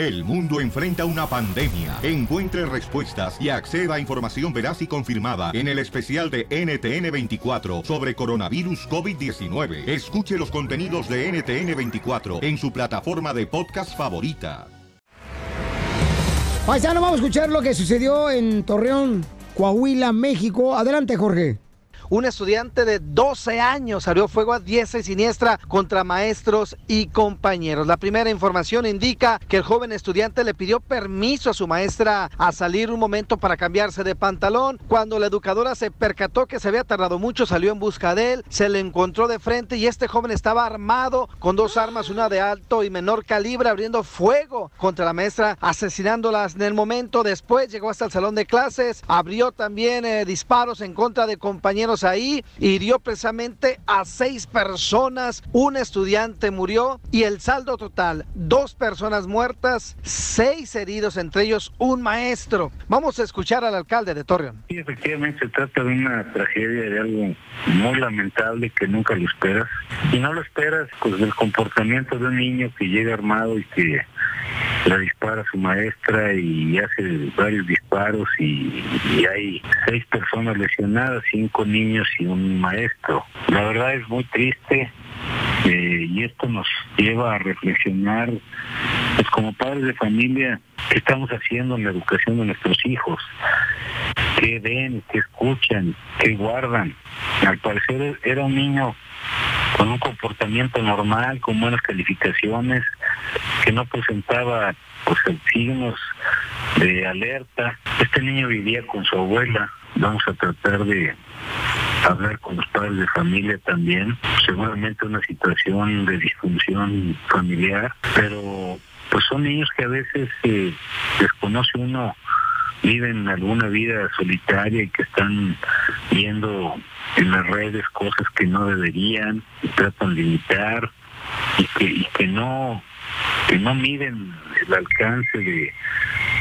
El mundo enfrenta una pandemia. Encuentre respuestas y acceda a información veraz y confirmada en el especial de NTN24 sobre coronavirus COVID-19. Escuche los contenidos de NTN24 en su plataforma de podcast favorita. Paisano, vamos a escuchar lo que sucedió en Torreón, Coahuila, México. Adelante, Jorge un estudiante de 12 años abrió fuego a diestra y siniestra contra maestros y compañeros. La primera información indica que el joven estudiante le pidió permiso a su maestra a salir un momento para cambiarse de pantalón. Cuando la educadora se percató que se había tardado mucho, salió en busca de él, se le encontró de frente y este joven estaba armado con dos armas, una de alto y menor calibre, abriendo fuego contra la maestra, asesinándolas en el momento. Después llegó hasta el salón de clases, abrió también eh, disparos en contra de compañeros ahí, hirió precisamente a seis personas, un estudiante murió y el saldo total, dos personas muertas, seis heridos, entre ellos un maestro. Vamos a escuchar al alcalde de Torreón. Sí, efectivamente se trata de una tragedia, de algo muy lamentable que nunca lo esperas. Y no lo esperas pues del comportamiento de un niño que llega armado y que la dispara su maestra y hace varios disparos y, hay seis personas lesionadas, cinco niños y un maestro. La verdad es muy triste eh, y esto nos lleva a reflexionar, pues como padres de familia, qué estamos haciendo en la educación de nuestros hijos, qué ven, qué escuchan, qué guardan. Al parecer era un niño con un comportamiento normal, con buenas calificaciones, que no presentaba pues signos de alerta. Este niño vivía con su abuela. Vamos a tratar de hablar con los padres de familia también. Seguramente una situación de disfunción familiar, pero pues son niños que a veces eh, desconoce uno viven alguna vida solitaria y que están viendo en las redes cosas que no deberían y tratan de imitar y que, y que no que no miden el alcance de,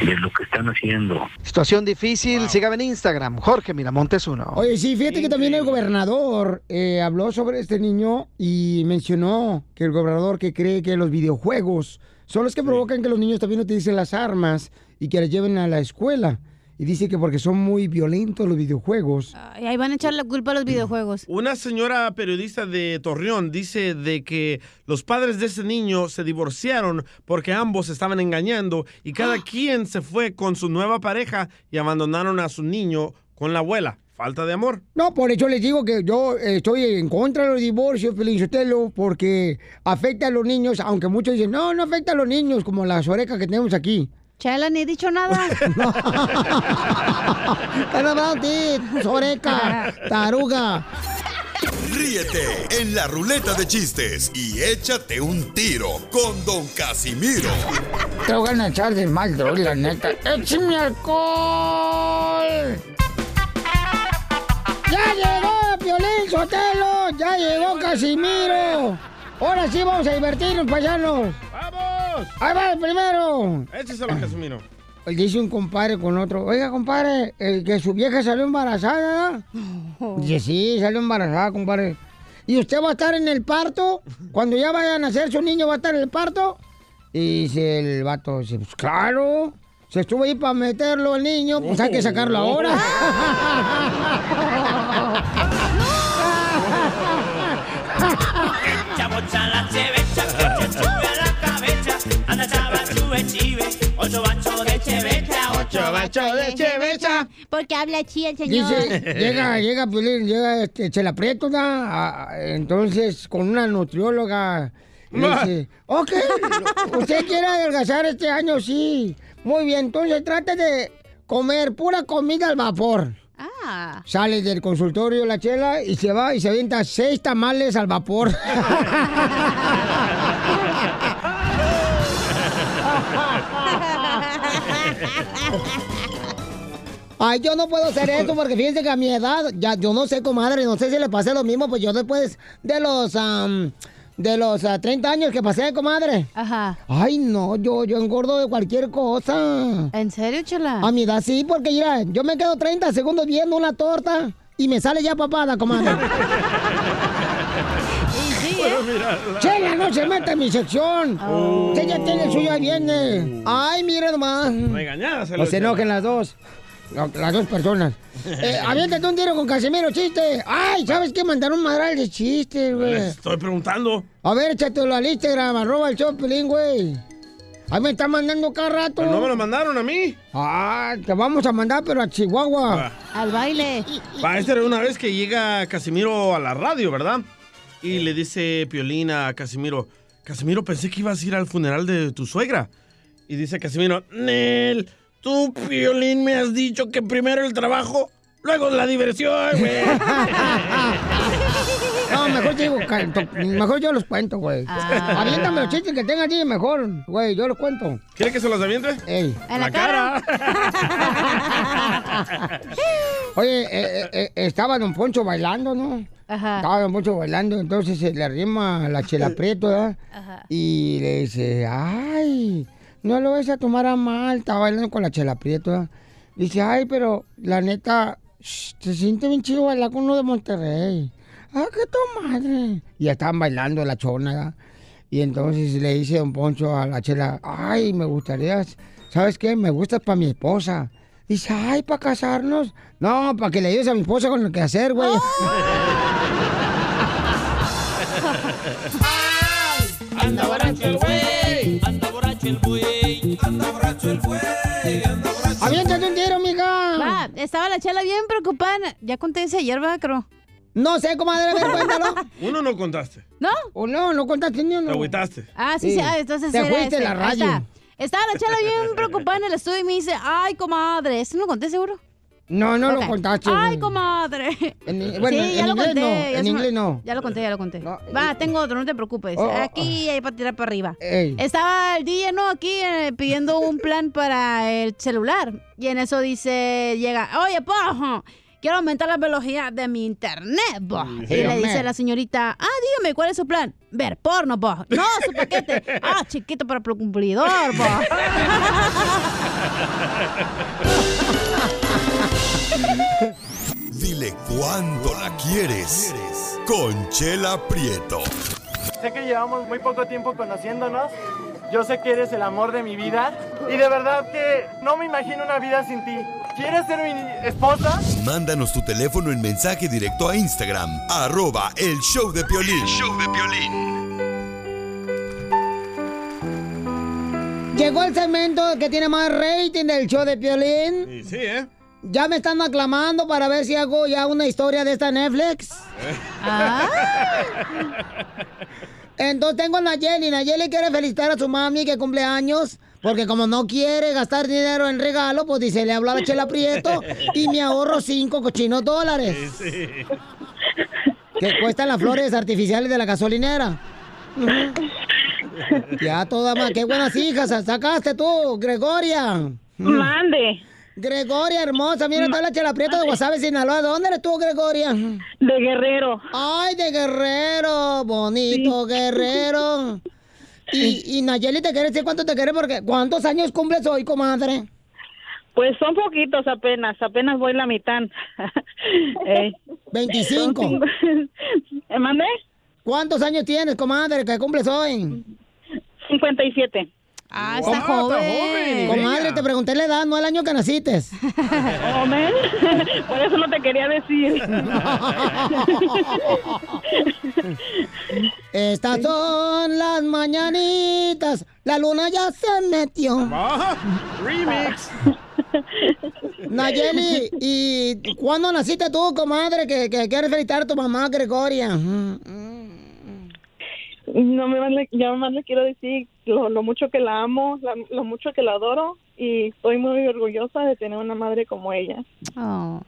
de lo que están haciendo. Situación difícil, sígame en Instagram, Jorge Miramontes uno. Oye, sí, fíjate que también el gobernador eh, habló sobre este niño y mencionó que el gobernador que cree que los videojuegos son los que provocan que los niños también utilicen las armas y que las lleven a la escuela. Y dice que porque son muy violentos los videojuegos. Y ahí van a echar la culpa a los videojuegos. Una señora periodista de Torreón dice de que los padres de ese niño se divorciaron porque ambos estaban engañando y cada quien se fue con su nueva pareja y abandonaron a su niño con la abuela. Falta de amor. No, por eso les digo que yo estoy en contra de los divorcios, Felicitelo, porque afecta a los niños, aunque muchos dicen, no, no afecta a los niños, como las orejas que tenemos aquí. Chela, ni he dicho nada. ¿Qué no a ti, Soreca, taruga? Ríete en la ruleta de chistes y échate un tiro con Don Casimiro. Te voy a echar de mal, la neta. ¡Échame alcohol! ¡Ya llegó Piolín Sotelo! ¡Ya llegó Casimiro! Ahora sí vamos a divertirnos, paisanos. ¡Ahí va el primero! Écheselo, Casimiro. Dice un compadre con otro, oiga, compadre, que su vieja salió embarazada, Dice, sí, salió embarazada, compadre. ¿Y usted va a estar en el parto? Cuando ya vaya a nacer su niño, ¿va a estar en el parto? Y dice el vato, dice, pues claro. Se estuvo ahí para meterlo el niño, pues hay que sacarlo ahora. Ocho bachos de chevecha, ocho bachos de chevecha. Porque habla chi el señor. Dice, llega, llega, llega, este, se la aprieto, entonces, con una nutrióloga, dice, ok, usted quiere adelgazar este año, sí. Muy bien, entonces trate de comer pura comida al vapor. Ah. Sale del consultorio la chela y se va y se avienta seis tamales al vapor. Ay, yo no puedo hacer esto porque fíjense que a mi edad, ya yo no sé, comadre, no sé si le pasé lo mismo, pues yo después de los de los 30 ah, años que pasé, comadre. Ajá. Ay, no, yo, yo engordo de cualquier cosa. ¿En serio, chela? A mi edad sí, porque mira, yo me quedo 30 segundos viendo una torta y me sale ya papada, comadre. Chela, no se meta en mi sección. Oh. Ya tiene el suyo, ahí viene. Ay, mira nomás. Regañadas. No se enojen las dos. Las dos personas. Eh, aviéntate un tiro con Casimiro, chiste. Ay, ¿sabes qué? Mandaron un madral de chistes, güey. Les estoy preguntando. A ver, échatelo al Instagram, arroba el Chopelín, güey. Ahí me están mandando cada rato. Pero no me lo mandaron a mí. Ah, te vamos a mandar, pero a Chihuahua. Ah. Al baile. Va, esta era una vez que llega Casimiro a la radio, ¿verdad? Y le dice Piolín a Casimiro, Casimiro, pensé que ibas a ir al funeral de tu suegra. Y dice Casimiro, Nel, tú, Piolín, me has dicho que primero el trabajo, luego la diversión, güey. No, mejor to- mejor yo los cuento, güey. Ah. Aviéntame los chistes que tenga allí, mejor, güey, yo los cuento. ¿Quiere que se los aviente? Ey. En la cara. Oye, eh, eh, eh, estaba Don Poncho bailando, ¿no? Ajá. Estaba Don Poncho bailando, entonces se le arrima la chela prieto, ¿verdad? Ajá. Y le dice, ay, no lo vas a tomar a mal. Estaba bailando con la chela prieto. Dice, ay, pero la neta, se siente bien chido bailar con uno de Monterrey. Ah, qué tu madre. Y ya estaban bailando la chona. Y entonces le dice Don Poncho a la chela, ay, me gustaría, ¿sabes qué? Me gustas para mi esposa. Dice, ay, para casarnos. No, para que le ayudes a mi esposa con lo que hacer, güey. Anda el güey, anda borracho el güey, anda borracho Aviéntate un tiro, mija. Va, estaba la chela bien preocupada. Ya conté ese ayer, ¿verdad, creo? No sé, comadre, a ver, cuéntalo. Uno no contaste. ¿No? O no, no contaste ni Te uno. agüitaste. Ah, sí, sí. Sí. Ah, entonces Te fuiste la radio. Estaba la chela bien preocupada en el estudio y me dice, ay, comadre. ¿Eso no conté seguro? No, no lo contaste. Ay, comadre. En- bueno, sí, en lo inglés conté. no, ya en inglés no. Ya lo conté, ya lo conté. No, Va, eh, tengo otro, no te preocupes. Oh, oh, aquí hay para tirar para arriba. Ey. Estaba el DJ, ¿no? Aquí eh, pidiendo un plan para el celular. Y en eso dice, llega, oye, pojo, quiero aumentar la velocidad de mi internet, po. Y le dice la señorita, ah, dígame, ¿cuál es su plan? Ver porno, po. No, su paquete. Ah, chiquito para el cumplidor, po. Dile cuándo la quieres. Conchela Prieto. Sé que llevamos muy poco tiempo conociéndonos. Yo sé que eres el amor de mi vida. Y de verdad que no me imagino una vida sin ti. ¿Quieres ser mi esposa? Mándanos tu teléfono en mensaje directo a Instagram, arroba el show de Piolín. show de Llegó el segmento que tiene más rating del show de Piolín. Sí, sí, ¿eh? Ya me están aclamando para ver si hago ya una historia de esta Netflix. Ah, Entonces tengo a Nayeli. Nayeli quiere felicitar a su mami que cumple años. Porque como no quiere gastar dinero en regalo, pues dice, le habla a Chela Prieto y me ahorro cinco cochinos dólares. Que cuestan las flores artificiales de la gasolinera. Ya toda más, qué buenas hijas sacaste tú, Gregoria. Mande. Gregoria, hermosa, mira, está la Chela Prieto de Guasave, Sinaloa. ¿De dónde eres tú, Gregoria? De Guerrero. Ay, de Guerrero, bonito Guerrero. Y, y Nayeli te quiere decir cuánto te quiere porque ¿cuántos años cumples hoy, comadre? Pues son poquitos apenas, apenas voy la mitad. Eh, 25. son cinco- ¿Eh, ¿Mande? ¿Cuántos años tienes, comadre, que cumples hoy? 57. Ah, Oh, está joven. joven. Comadre, te pregunté la edad, no el año que naciste. Oh, men. Por eso no te quería decir. Estas son las mañanitas, la luna ya se metió. Ah, remix. Nayeli, ¿y cuándo naciste tú, comadre, que, que quieres felicitar a tu mamá, Gregoria? No me más le, ya más le quiero decir lo, lo mucho que la amo, la- lo mucho que la adoro y estoy muy orgullosa de tener una madre como ella. Oh.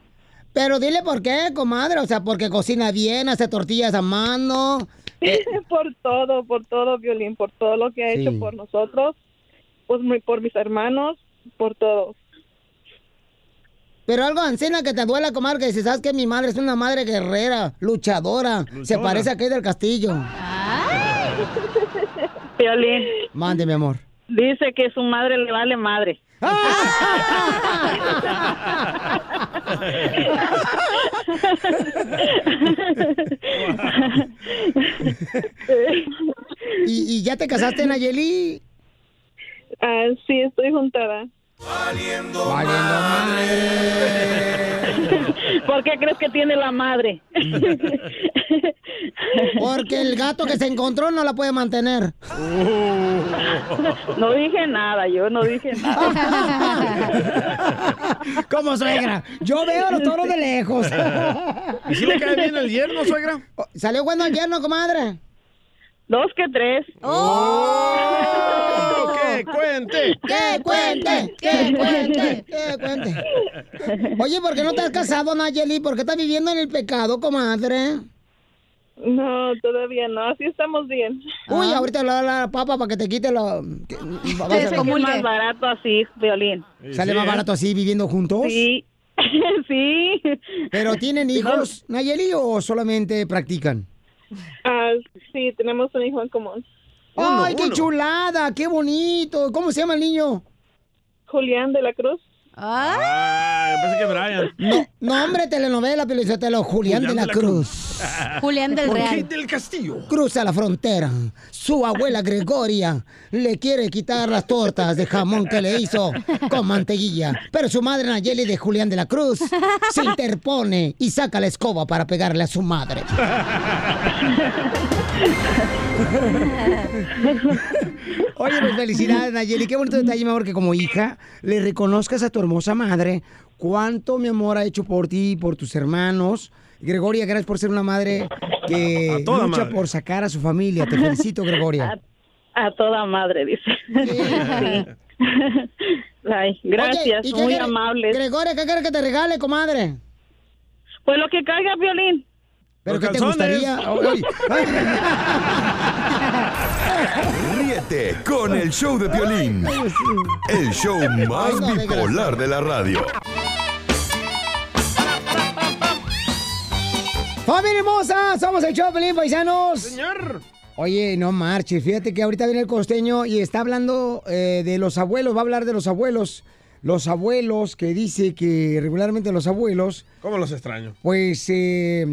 Pero dile por qué, comadre, o sea, porque cocina bien, hace tortillas a mano. por todo, por todo, Violín, por todo lo que ha Sí. hecho por nosotros, pues muy- por mis hermanos, por todo. Pero algo ancina que te duela, comadre, que dices, ¿sabes que Mi madre es una madre guerrera, luchadora. Se parece a Kay del Castillo. Violín Mande, mi amor. dice que su madre le vale madre. ¿Y, y ya te casaste, Nayeli? Ah, sí, estoy juntada. Valiendo ¿Por qué crees que tiene la madre? Porque el gato que se encontró no la puede mantener. No dije nada, yo no dije nada. Como suegra, yo veo a los toros de lejos. ¿Y si le cae bien el yerno, suegra? ¿Salió bueno el yerno, comadre? Dos que tres. ¡Oh! ¡Que cuente! ¡Que cuente! ¡Que cuente! ¡Que cuente! Oye, ¿por qué no te has casado, Nayeli? ¿Por qué estás viviendo en el pecado, comadre? No, todavía no, así estamos bien. Uy, ahorita le da la papa para que te quite lo... que- Es más barato así, violín. ¿Sale más barato así viviendo juntos? Sí. sí. ¿Pero tienen hijos, Nayeli, o solamente practican? Ah, sí, tenemos un hijo en común. ¡Ay, qué chulada! ¡Qué bonito! ¿Cómo se llama el niño? Julián de la Cruz. Ah, pensé que Brian. No, no hombre, telenovela, Pelizotelo, Julián, de la Cruz. Julián del ¿Por Real. qué del Castillo? Cruza la frontera. Su abuela Gregoria le quiere quitar las tortas de jamón que le hizo con mantequilla. Pero su madre Nayeli de Julián de la Cruz se interpone y saca la escoba para pegarle a su madre. Oye, pues felicidades, Nayeli. Qué bonito detalle, mi amor, que como hija le reconozcas a tu hermosa madre cuánto mi amor ha hecho por ti y por tus hermanos. Gregoria, gracias por ser una madre que lucha madre. por sacar a su familia. Te felicito, Gregoria. A, a toda madre, dice. Sí. Ay, gracias, Oye, ¿y qué muy amables. Gregoria, ¿qué quieres que te regale, comadre? Pues lo que caiga, violín. ¿Pero qué te calzones. gustaría? Ay, Ríete con el show de Piolín. El show más bipolar de la radio. ¡Familia hermosa! Somos el Choplin, paisanos. Señor. Oye, no marches. Fíjate que ahorita viene el costeño y está hablando eh, de los abuelos. Va a hablar de los abuelos. Los abuelos que dice que regularmente los abuelos, ¿Cómo los extraño? pues, eh,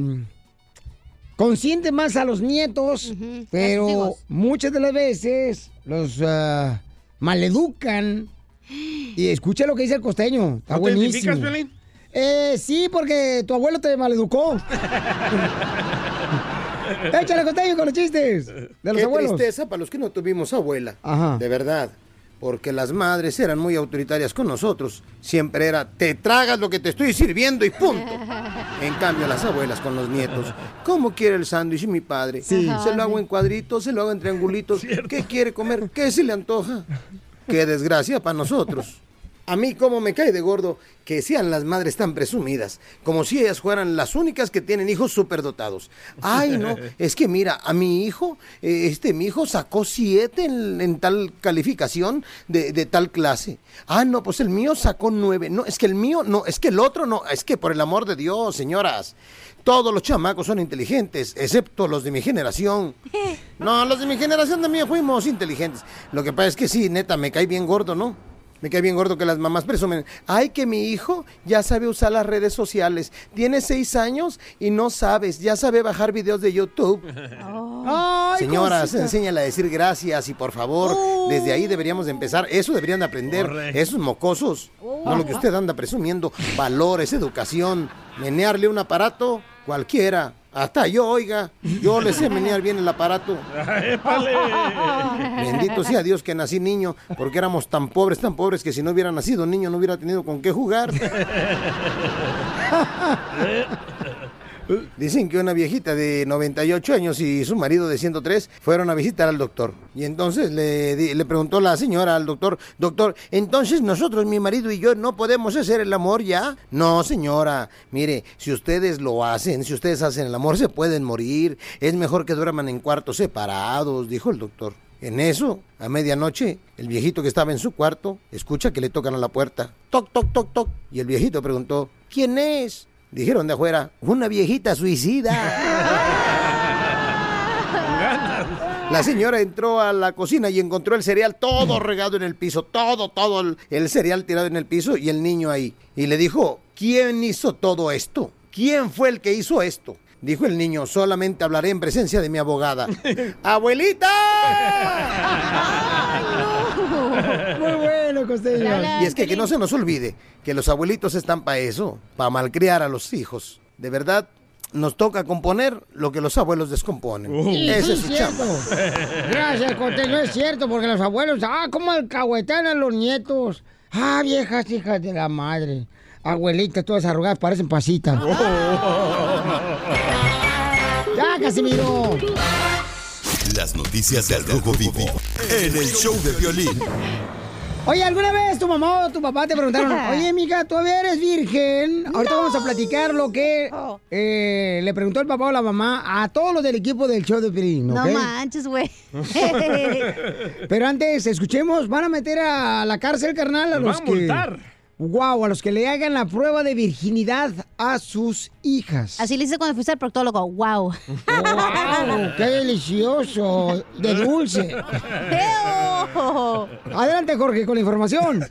consienten más a los nietos, pero Castigos. muchas de las veces los ah, maleducan. Y escucha lo que dice el costeño. Está ¿No te buenísimo. identificas, Piolín? Eh, sí, porque tu abuelo te maleducó. Échale costeño con los chistes de los Qué abuelos. tristeza para los que no tuvimos abuela. Ajá. De verdad. Porque las madres eran muy autoritarias con nosotros. Siempre era, te tragas lo que te estoy sirviendo y punto. En cambio, las abuelas con los nietos, ¿cómo quiere el sándwich mi padre? Sí. Se lo hago en cuadritos, se lo hago en triangulitos. ¿Qué quiere comer? ¿Qué se le antoja? Qué desgracia para nosotros. A mí como me cae de gordo que sean las madres tan presumidas, como si ellas fueran las únicas que tienen hijos superdotados. Ay, no, es que mira, a mi hijo, eh, este mi hijo sacó siete en, en tal calificación de, de tal clase. Ah, no, pues el mío sacó nueve. No, es que el mío, no, es que el otro no, es que por el amor de Dios, señoras. Todos los chamacos son inteligentes, excepto los de mi generación. No, los de mi generación también fuimos inteligentes. Lo que pasa es que sí, neta, me cae bien gordo, ¿no? Me cae bien gordo que las mamás presumen. Ay, que mi hijo ya sabe usar las redes sociales. Tiene seis años y no sabes. Ya sabe bajar videos de YouTube. Ay, Señoras, cosita. enséñale a decir gracias y por favor. Desde ahí deberíamos de empezar. Eso deberían de aprender. Correcto. Esos mocosos. No lo que usted anda presumiendo. Valores, educación. Menearle un aparato, cualquiera. Hasta yo, oiga. Yo le sé menear bien el aparato. Bendito sea Dios que nací niño, porque éramos tan pobres, tan pobres que si no hubiera nacido niño no hubiera tenido con qué jugar. Dicen que una viejita de 98 años y su marido de 103 fueron a visitar al doctor. Y entonces le, le preguntó la señora al doctor, doctor, entonces nosotros, mi marido y yo, no podemos hacer el amor ya? No, señora, mire, si ustedes lo hacen, si ustedes hacen el amor, se pueden morir. Es mejor que duerman en cuartos separados, dijo el doctor. En eso, a medianoche, el viejito que estaba en su cuarto escucha que le tocan a la puerta. Toc, toc, toc, toc. Y el viejito preguntó, ¿quién es? Dijeron de afuera, una viejita suicida. La señora entró a la cocina y encontró el cereal todo regado en el piso, todo, todo el, el cereal tirado en el piso y el niño ahí. Y le dijo, ¿quién hizo todo esto? ¿Quién fue el que hizo esto? Dijo el niño, solamente hablaré en presencia de mi abogada. ¡Abuelita! Muy bueno, Costeño. Y es que que no se nos olvide que los abuelitos están para eso, para malcriar a los hijos. De verdad, nos toca componer lo que los abuelos descomponen. Sí, Ese sí, es su. Gracias, Costeño, es cierto, porque los abuelos, ah, cómo alcahuetean a los nietos. Ah, viejas hijas de la madre. Abuelitas todas arrugadas, parecen pasitas. ya, Casimiro. Las noticias del Rojo Vivo en el show de violín. Oye, ¿alguna vez tu mamá o tu papá te preguntaron, oye, mija, ¿tú eres virgen? Ahorita vamos a platicar lo que eh, le preguntó el papá o la mamá a todos los del equipo del show de Pirín, No ¿ok? manches, güey. Pero antes, escuchemos, van a meter a la cárcel, carnal, a los van a que... Wow, a los que le hagan la prueba de virginidad a sus hijas. Así le hice cuando fuiste al proctólogo. Wow. ¡Wow! ¡Qué delicioso! De dulce. Adelante, Jorge, con la información.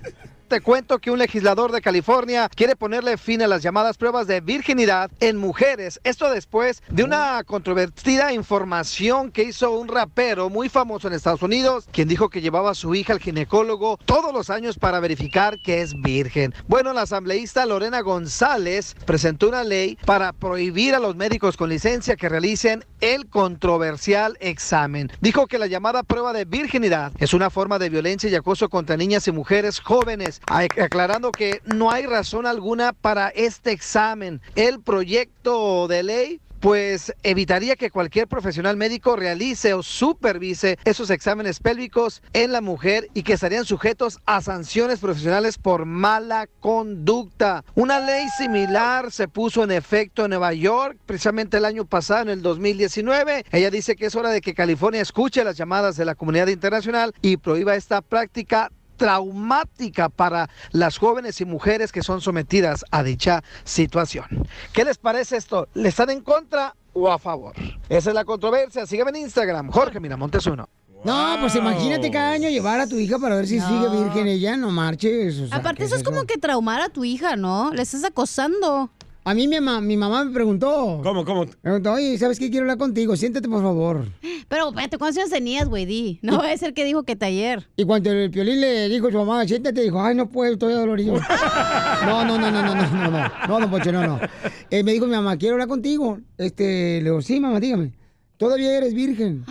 Te cuento que un legislador de California quiere ponerle fin a las llamadas pruebas de virginidad en mujeres. Esto después de una controvertida información que hizo un rapero muy famoso en Estados Unidos, quien dijo que llevaba a su hija al ginecólogo todos los años para verificar que es virgen. Bueno, la asambleísta Lorena González presentó una ley para prohibir a los médicos con licencia que realicen el controversial examen. Dijo que la llamada prueba de virginidad es una forma de violencia y acoso contra niñas y mujeres jóvenes, ac- aclarando que no hay razón alguna para este examen. El proyecto de ley pues evitaría que cualquier profesional médico realice o supervise esos exámenes pélvicos en la mujer y que estarían sujetos a sanciones profesionales por mala conducta. Una ley similar se puso en efecto en Nueva York precisamente el año pasado, en el 2019. Ella dice que es hora de que California escuche las llamadas de la comunidad internacional y prohíba esta práctica traumática para las jóvenes y mujeres que son sometidas a dicha situación. ¿Qué les parece esto? ¿Le están en contra o a favor? Esa es la controversia. Sígueme en Instagram, Jorge Miramontes uno. No, pues imagínate cada año llevar a tu hija para ver si sigue virgen ella, no marches. o sea, Aparte, ¿qué eso es como que traumar a tu hija, ¿no? Le estás acosando. A mí mi, ma- mi mamá me preguntó. ¿Cómo, cómo? Me preguntó, oye, ¿sabes qué? Quiero hablar contigo, siéntate por favor. Pero, espérate, ¿cuántos años tenías, güey? Di. No va a ser que dijo que taller. Y cuando el piolín le dijo a su mamá, siéntate, dijo, ay, no puedo, estoy dolorido. No, no, no, no, no, no, no, no, no, don Pocho, no, no. Eh, me dijo mi mamá, quiero hablar contigo. Este, le digo, sí, mamá, dígame. Todavía eres virgen.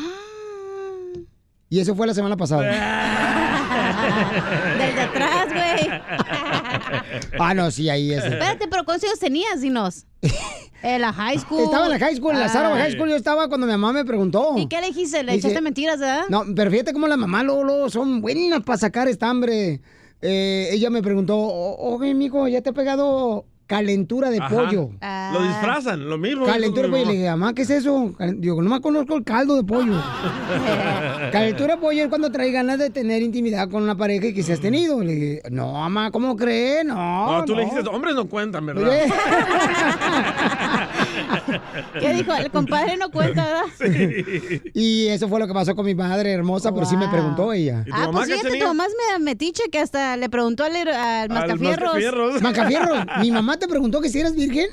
Y eso fue la semana pasada. Del de atrás, güey. Ah, no, sí, ahí es. Espérate, pero ¿cuántos años tenías, dinos? En la high school. Estaba en la high school, en la Sarah Ah. High School yo estaba cuando mi mamá me preguntó. ¿Y qué le dijiste? ¿Le Dice- echaste mentiras, verdad? No, pero fíjate cómo las mamás luego son buenas para sacar estambre. Eh, ella me preguntó, "O- oye, mijo, ¿ya te ha pegado calentura de Ajá. pollo? Lo disfrazan, lo mismo. Calentura de pollo. Le dije, mamá, ¿qué es eso? Digo, no me conozco el caldo de pollo. Calentura de pollo es cuando trae ganas de tener intimidad con una pareja que se has tenido. Le dije, no, mamá, ¿cómo crees? No, No, tú le no". dijiste, hombres no cuentan, ¿verdad? ¿Qué dijo? El compadre no cuenta, ¿verdad? Y eso fue lo que pasó con mi madre hermosa, pero sí me Wow. preguntó ella. Ah, pues fíjate, tu mamá es metiche que hasta le preguntó al, al mascafierros. Macafierros, ¿mi mamá te preguntó que si eras virgen?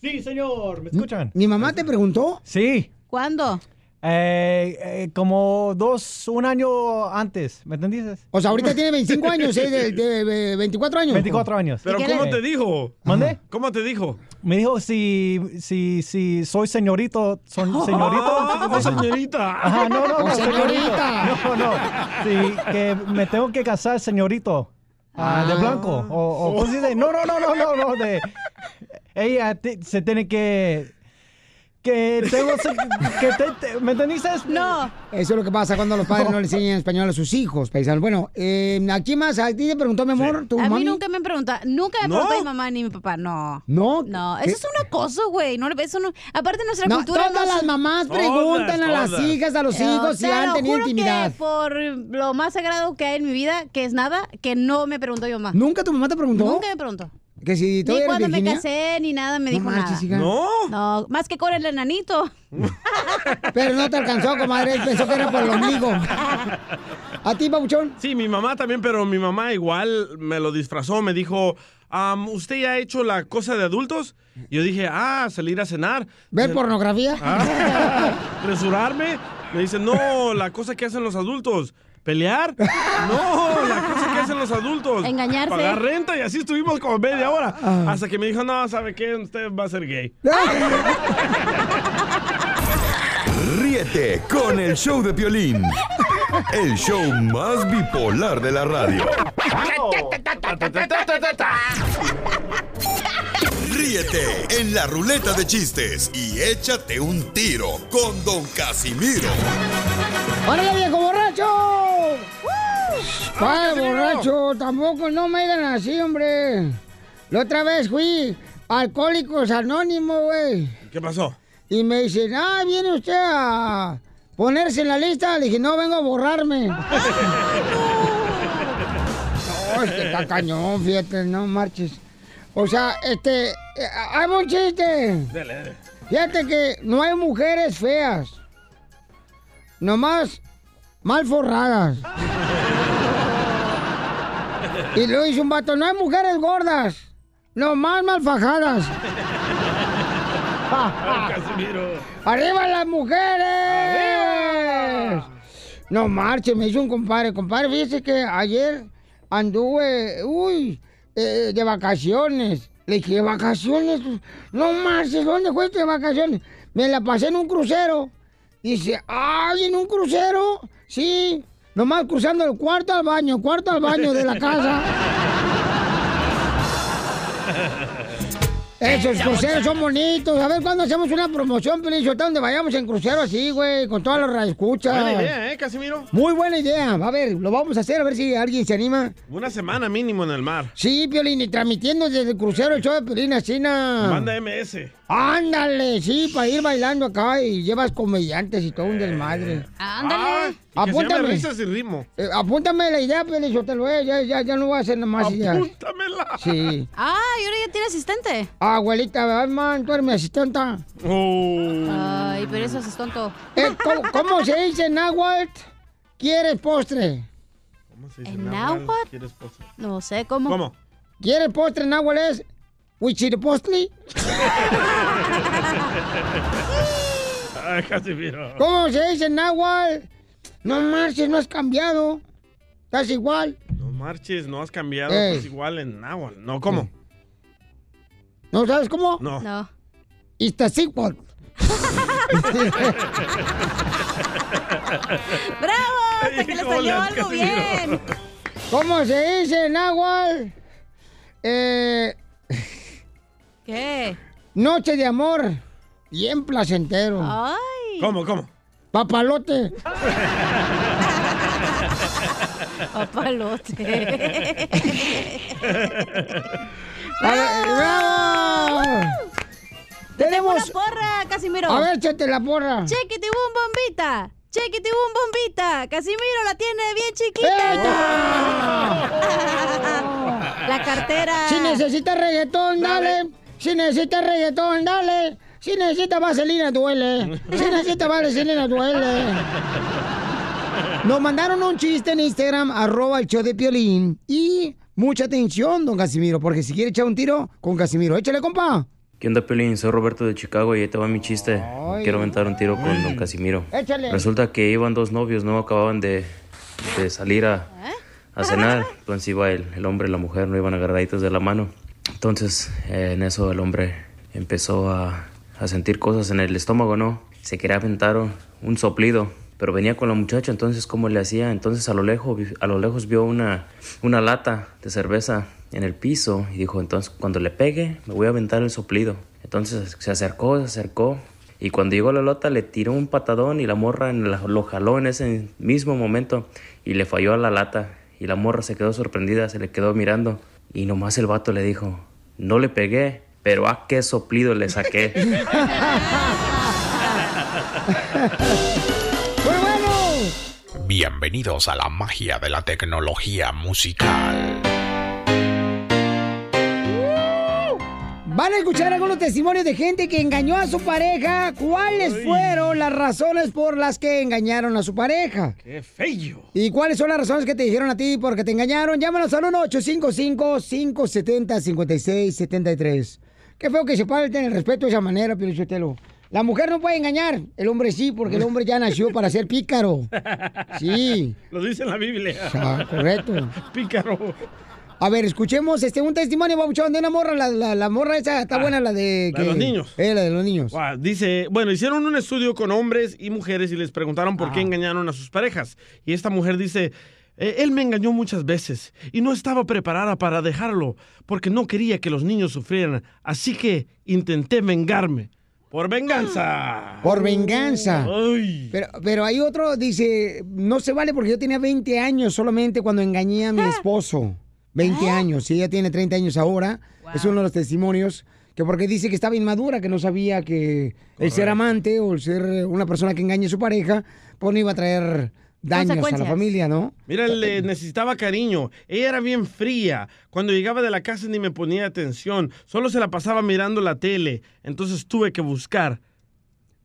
Sí, señor, ¿me escuchan? ¿Mi mamá te preguntó? Sí. ¿Cuándo? Eh, eh, como dos, un año antes, ¿me entendiste? O sea, ahorita tiene 25 años, ¿eh? De, de- de 24 años. 24 años. Pero ¿cómo te dijo? ¿Mandé? ¿Cómo te dijo? Me dijo si, si, si soy señorito, son, señorito. Oh, señorita. Ajá, no, no, no, señorita. No, no. Sí, que me tengo que casar, señorito. ah, de blanco. O, o. No, no, no, no, no, no. De, ella te- se tiene que. Que tengo. Que te- te- ¿Me entendiste? No. Eso es lo que pasa cuando los padres no le enseñan español a sus hijos, paisanos. Bueno, eh, aquí más, ¿a ti te preguntó, mi amor? ¿Tu A mí nunca me han preguntado, nunca me ¿No? preguntó mi mamá ni mi papá, no. ¿No? No, ¿Qué? eso es un acoso, güey. No, eso no, aparte de nuestra No, cultura. todas las mamás preguntan a las hijas, a los hijos si han tenido juro intimidad. Que por lo más sagrado que hay en mi vida, que es nada, que no me preguntó mi mamá. ¿Nunca tu mamá te preguntó? Nunca me preguntó. Que si Ni cuando me casé, ni nada me No dijo marches, nada. hija. ¿No? No, más que con el enanito. Pero no te alcanzó, comadre. Pensó que era por el ombligo. ¿A ti, Pabuchón? Sí, mi mamá también, pero mi mamá igual me lo disfrazó, me dijo, "Am, ¿usted ya ha hecho la cosa de adultos? Yo dije, ah, salir a cenar. ¿Ver pornografía? Ah, ¿Resurarme? Me dice, no, la cosa que hacen los adultos. ¿Pelear? No, la cosa que hacen los adultos. Engañarse. Pagar renta y así estuvimos como media hora. Hasta que me dijo, no, ¿sabe qué? Usted va a ser gay. Ríete con el show de Piolín. El show más bipolar de la radio. Ríete en la ruleta de chistes y échate un tiro con Don Casimiro. ¡Órale, viejo borracho! ¿Cuál borracho? Tampoco, no me digan así, hombre. La otra vez fui a Alcohólicos Anónimos, güey. ¿Qué pasó? Y me dicen, ah, ¿viene usted a ponerse en la lista? Le dije, no, vengo a borrarme. no, es que está cañón, fíjate, no marches. O sea, este, eh, hay un chiste. Dale, dale. Fíjate que no hay mujeres feas. Nomás mal forradas. Y luego dice un vato, no hay mujeres gordas. Nomás mal fajadas. Casimiro. ¡Arriba las mujeres! No marche, me hizo un compadre. Compadre, fíjese que ayer anduve, uy, eh, de vacaciones. Le dije, ¿de vacaciones? No marches, ¿dónde fuiste de vacaciones? Me la pasé en un crucero. Dice, ¡ay, en un crucero! Sí, nomás cruzando el cuarto al baño, cuarto al baño de la casa. Esos cruceros son bonitos. A ver cuándo hacemos una promoción, Pelizo, donde vayamos en crucero así, güey, con todas las radioescuchas. Buena idea, ¿eh, Casimiro? Muy buena idea. A ver, lo vamos a hacer, a ver si alguien se anima. Una semana mínimo en el mar. Sí, Piolín, y transmitiendo desde el crucero el show de Piolín, así na. Manda MS. Ándale, sí, para ir bailando acá y llevas comediantes y todo un desmadre. Ándale. Y que se llame Apúntame. risas y ritmo. Eh, apúntame la idea, Piolín, te lo ya, ya, ya no voy a hacer nada más ideas. Apúntamela. Sí. Ah, y ahora ya tiene asistente. Abuelita, ay, man, tú eres mi asistenta. Oh. Ay, pero eso es tonto. Eh, ¿cómo, cómo se dice en náhuatl? ¿Quieres postre? ¿Cómo se dice? ¿En náhuatl? ¿Quieres postre? No sé cómo. ¿Cómo? ¿Quieres postre en náhuatl es? ¿Huichilipostli? Ay, Casimiro. ¿Cómo se dice en náhuatl? No marches, no has cambiado. Estás igual. No marches, no has cambiado. Ey. Pues igual en náhuatl. No, ¿cómo? ¿No sabes cómo? No. No. Iztaccíhuatl. ¡Bravo! Hasta que le salió algo bien. ¿Cómo se dice en náhuatl? Eh, ¿Qué? noche de amor. Bien placentero. Ay. ¿Cómo, cómo? Papalote. Papalote. ¡Bravo! Tenemos Tenemos... una porra, Casimiro. A ver, échate la porra. Chequiti boom bombita. Chequiti boom bombita. Casimiro la tiene bien chiquita. la cartera. Si necesitas reggaetón, dale. Si necesitas reggaetón, dale. Si necesitas vaselina, duele. Si necesitas vaselina, duele. Nos mandaron un chiste en Instagram, arroba el show de Piolín. Y mucha atención, don Casimiro, porque si quiere echar un tiro con Casimiro, échale, compa. ¿Qué onda, Pelín? Soy Roberto de Chicago y ahí te va mi chiste. Quiero aventar un tiro con don Casimiro. Échale. Resulta que iban dos novios, no acababan de, de salir a, a cenar. Entonces iba el, el hombre y la mujer, no iban agarraditos de la mano. Entonces, eh, en eso el hombre empezó a, sentir cosas en el estómago, ¿no? Se quería aventar un- soplido, pero venía con la muchacha, entonces, ¿cómo le hacía? Entonces, a lo lejos, a lo lejos vio una, una lata de cerveza en el piso y dijo, entonces, cuando le pegue, me voy a aventar el soplido. Entonces, se acercó, se acercó. Y cuando llegó la lota le tiró un patadón y la morra lo jaló en ese mismo momento y le falló a la lata. Y la morra se quedó sorprendida, se le quedó mirando. Y nomás el vato le dijo, no le pegué, pero a qué soplido le saqué. ¡Muy bueno! Bienvenidos a la magia de la tecnología musical. Van a escuchar algunos testimonios de gente que engañó a su pareja. ¿Cuáles fueron las razones por las que engañaron a su pareja? ¡Qué feo! ¿Y cuáles son las razones que te dijeron a ti porque te engañaron? Llámanos al 1-855-570-5673. Qué feo que se falten el respeto de esa manera, Pelichotelo. La mujer no puede engañar, el hombre sí, porque el hombre ya nació para ser pícaro. Sí. Lo dice en la Biblia. Ah, correcto. Pícaro. A ver, escuchemos este un testimonio, babuchón, de una morra. La, la, la morra esa está buena, la de... Ah, la de los niños. Eh, la de los niños. Guau, dice, bueno, hicieron un estudio con hombres y mujeres y les preguntaron por qué Ah. engañaron a sus parejas. Y esta mujer dice, "Eh, él me engañó muchas veces y no estaba preparada para dejarlo porque no quería que los niños sufrieran. Así que intenté vengarme. Por venganza. Por venganza. Ay. Pero, pero hay otro, dice, no se vale porque yo tenía 20 años solamente cuando engañé a mi esposo. 20 años, y ella tiene 30 años ahora. Es uno de los testimonios que porque dice que estaba inmadura, que no sabía que el ser amante o el ser una persona que engañe a su pareja, pues no iba a traer daños a la familia, ¿no? Mira, le necesitaba cariño. Ella era bien fría. Cuando llegaba de la casa ni me ponía atención. Solo se la pasaba mirando la tele. Entonces tuve que buscar.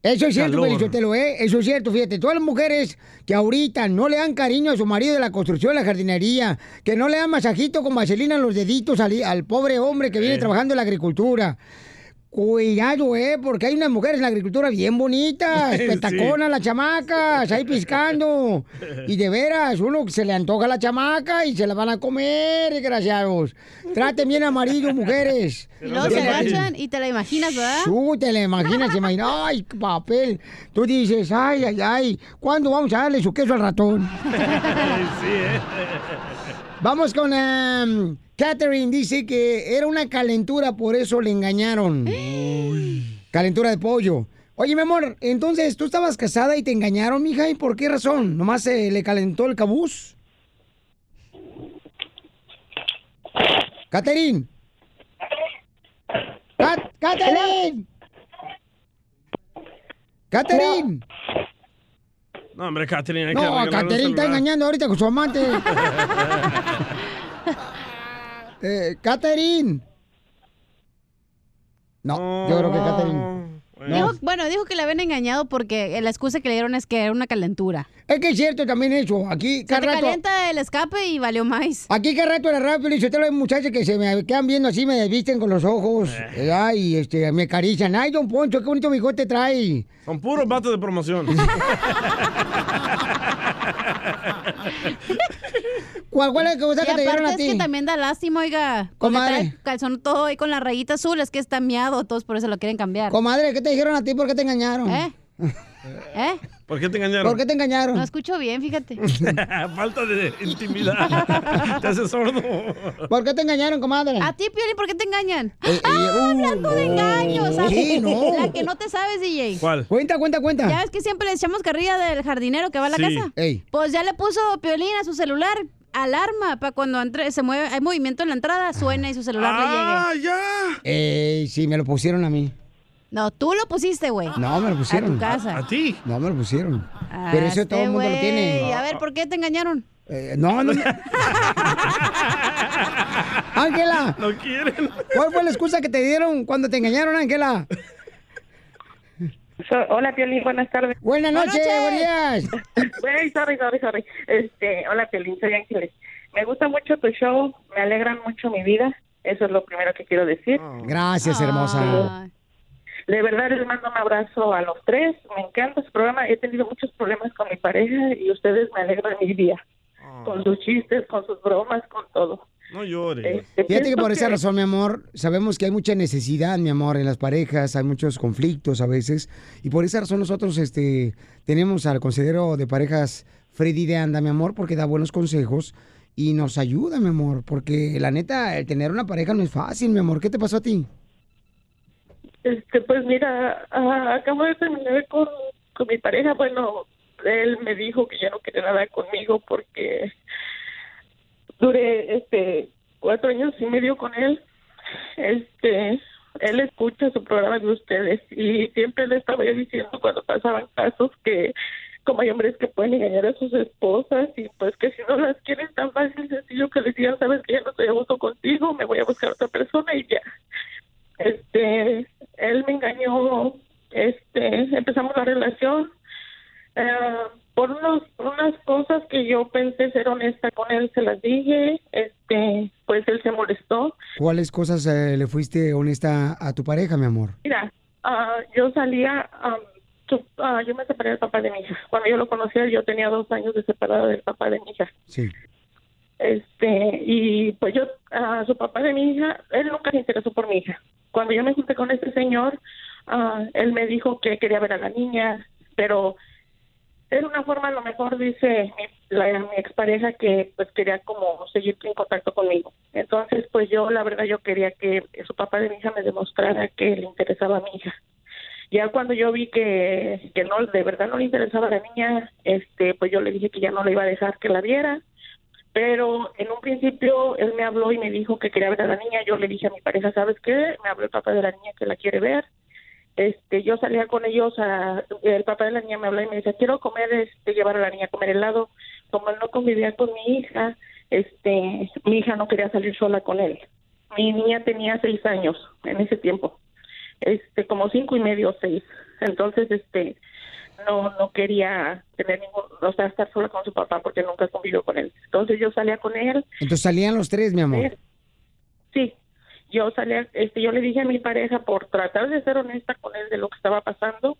Eso es cierto, Calor. Pelichotelo, ¿eh? Eso es cierto, fíjate. Todas las mujeres que ahorita no le dan cariño a su marido de la construcción, la jardinería, que no le dan masajito con vaselina en los deditos al, al pobre hombre que viene Eh. trabajando en la agricultura. Cuidado, ¿eh? Porque hay unas mujeres en la agricultura bien bonitas, Sí. petaconas, las chamacas, ahí piscando. Y de veras, uno se le antoja la chamaca y se la van a comer, desgraciados. Traten bien a marido, mujeres. Y luego se agachan y te la imaginas, ¿verdad? Tú te la imaginas, te imaginas, ay, qué papel. Tú dices, ay, ay, ay, ¿cuándo vamos a darle su queso al ratón? Vamos con em, Catherine, dice que era una calentura, por eso le engañaron. Calentura de pollo. Oye, mi amor, entonces tú estabas casada y te engañaron, mija, ¿y por qué razón? ¿Nomás se le calentó el cabuz? Catherine. Cat- Catherine. Catherine. No, hombre, Catherine. hay que No, Catherine está engañando ahorita con su amante. eh, Catherine. No, yo creo que Catherine. Dijo- bueno, dijo que le habían engañado porque la excusa que le dieron es que era una calentura. Es que es cierto también eso. Aquí Se cada te rato. calienta el escape y valió más. Aquí cada rato la radio, y hay muchachos que se me quedan viendo así, me desvisten con los ojos, Eh. ¿verdad? y este, me acarician. Ay, don Poncho, qué bonito bigote trae. Son puros vatos de promoción. ¿Cuál, cuál es la cosa Y que te dieron a es ti? que también da lástima, oiga. Comadre. trae calzón todo ahí con la rayita azul, es que está miado, todos por eso lo quieren cambiar. Comadre, ¿qué te dijeron a ti? ¿Por qué te engañaron? ¿Eh? ¿Eh? ¿Por qué te engañaron? ¿Por qué te engañaron? No escucho bien, fíjate. Falta de intimidad. te hace sordo. ¿Por qué te engañaron, comadre? A ti, Piolín, ¿por qué te engañan? Eh, ¡Ah, hablando de engaños! ¿sabes? Sí, no. La que no te sabes, DJ. ¿Cuál? Cuenta, cuenta, cuenta. Ya ves que siempre le echamos carrilla del jardinero que va a la Sí. casa. Ey. Pues ya le puso Piolín a su celular alarma para cuando entre, se mueve, hay movimiento en la entrada, suena y su celular ¡Ah, le llegue. ya! Ey, sí, me lo pusieron a mí. No, tú lo pusiste, güey. No, me lo pusieron. A tu casa. ¿A ti? No, me lo pusieron. Ah, Pero eso este todo el mundo lo tiene. A ver, ¿por qué te engañaron? Eh, no, no. Ángela, ¿No quieren? ¿cuál fue la excusa que te dieron cuando te engañaron, Ángela? So- hola, Piolín, buenas tardes. Buenas noches, buenos días. Wey, sorry, sorry, sorry. Este, hola, Piolín, soy Ángeles. Me gusta mucho tu show, me alegran mucho mi vida. Eso es lo primero que quiero decir. Gracias, hermosa. De verdad les mando un abrazo a los tres. Me encanta su programa. He tenido muchos problemas con mi pareja y ustedes me alegran mi día. Con sus chistes, con sus bromas, con todo. No llores. Este, Fíjate que por esa razón, mi amor, sabemos que hay mucha necesidad, mi amor, en las parejas, hay muchos conflictos a veces, y por esa razón nosotros este, tenemos al consejero de parejas Freddy de Anda, mi amor, porque da buenos consejos y nos ayuda, mi amor, porque la neta, el tener una pareja no es fácil, mi amor. ¿Qué te pasó a ti? Este, pues mira, ah, acabo de terminar con, con mi pareja. Bueno, él me dijo que ya no quería nada conmigo porque duré este cuatro años y medio con él. Este, él escucha su programa de ustedes y siempre le estaba yo diciendo cuando pasaban casos que como hay hombres que pueden engañar a sus esposas y pues que si no las quieren tan fácil sencillo que les digan sabes que ya no estoy a gusto contigo me voy a buscar otra persona y ya Este, él me engañó, este, empezamos la relación. eh, por unos, unas cosas que yo pensé ser honesta con él, se las dije, este, pues él se molestó. ¿Cuáles cosas eh, le fuiste honesta a tu pareja, mi amor? Mira, ah, yo salía, ah, yo me separé del papá de mi hija. Cuando yo lo conocía, yo tenía dos años de separada del papá de mi hija. Sí. Este, y pues yo, a su papá de mi hija, él nunca se interesó por mi hija. Cuando yo me junté con este señor, ah, él me dijo que quería ver a la niña, pero era una forma, a lo mejor dice mi, la, mi expareja que pues quería como seguir en contacto conmigo. Entonces, pues yo, la verdad, yo quería que su papá de mi hija me demostrara que le interesaba a mi hija. Ya cuando yo vi que, que no, de verdad no le interesaba a la niña, este, pues yo le dije que ya no le iba a dejar que la viera pero en un principio él me habló y me dijo que quería ver a la niña. Yo le dije a mi pareja, ¿sabes qué? Me habló el papá de la niña que la quiere ver. Este, yo salía con ellos, a, el papá de la niña me habló y me dice, quiero comer, este, llevar a la niña a comer helado. Como él no convivía con mi hija, este, mi hija no quería salir sola con él. Mi niña tenía seis años en ese tiempo, este, como cinco y medio, seis. Entonces, este, no no quería tener ningún, o sea, estar sola con su papá porque nunca convivió con él. Entonces yo salía con él, Entonces salían los tres, mi amor. sí, yo salía, este, yo le dije a mi pareja por tratar de ser honesta con él de lo que estaba pasando,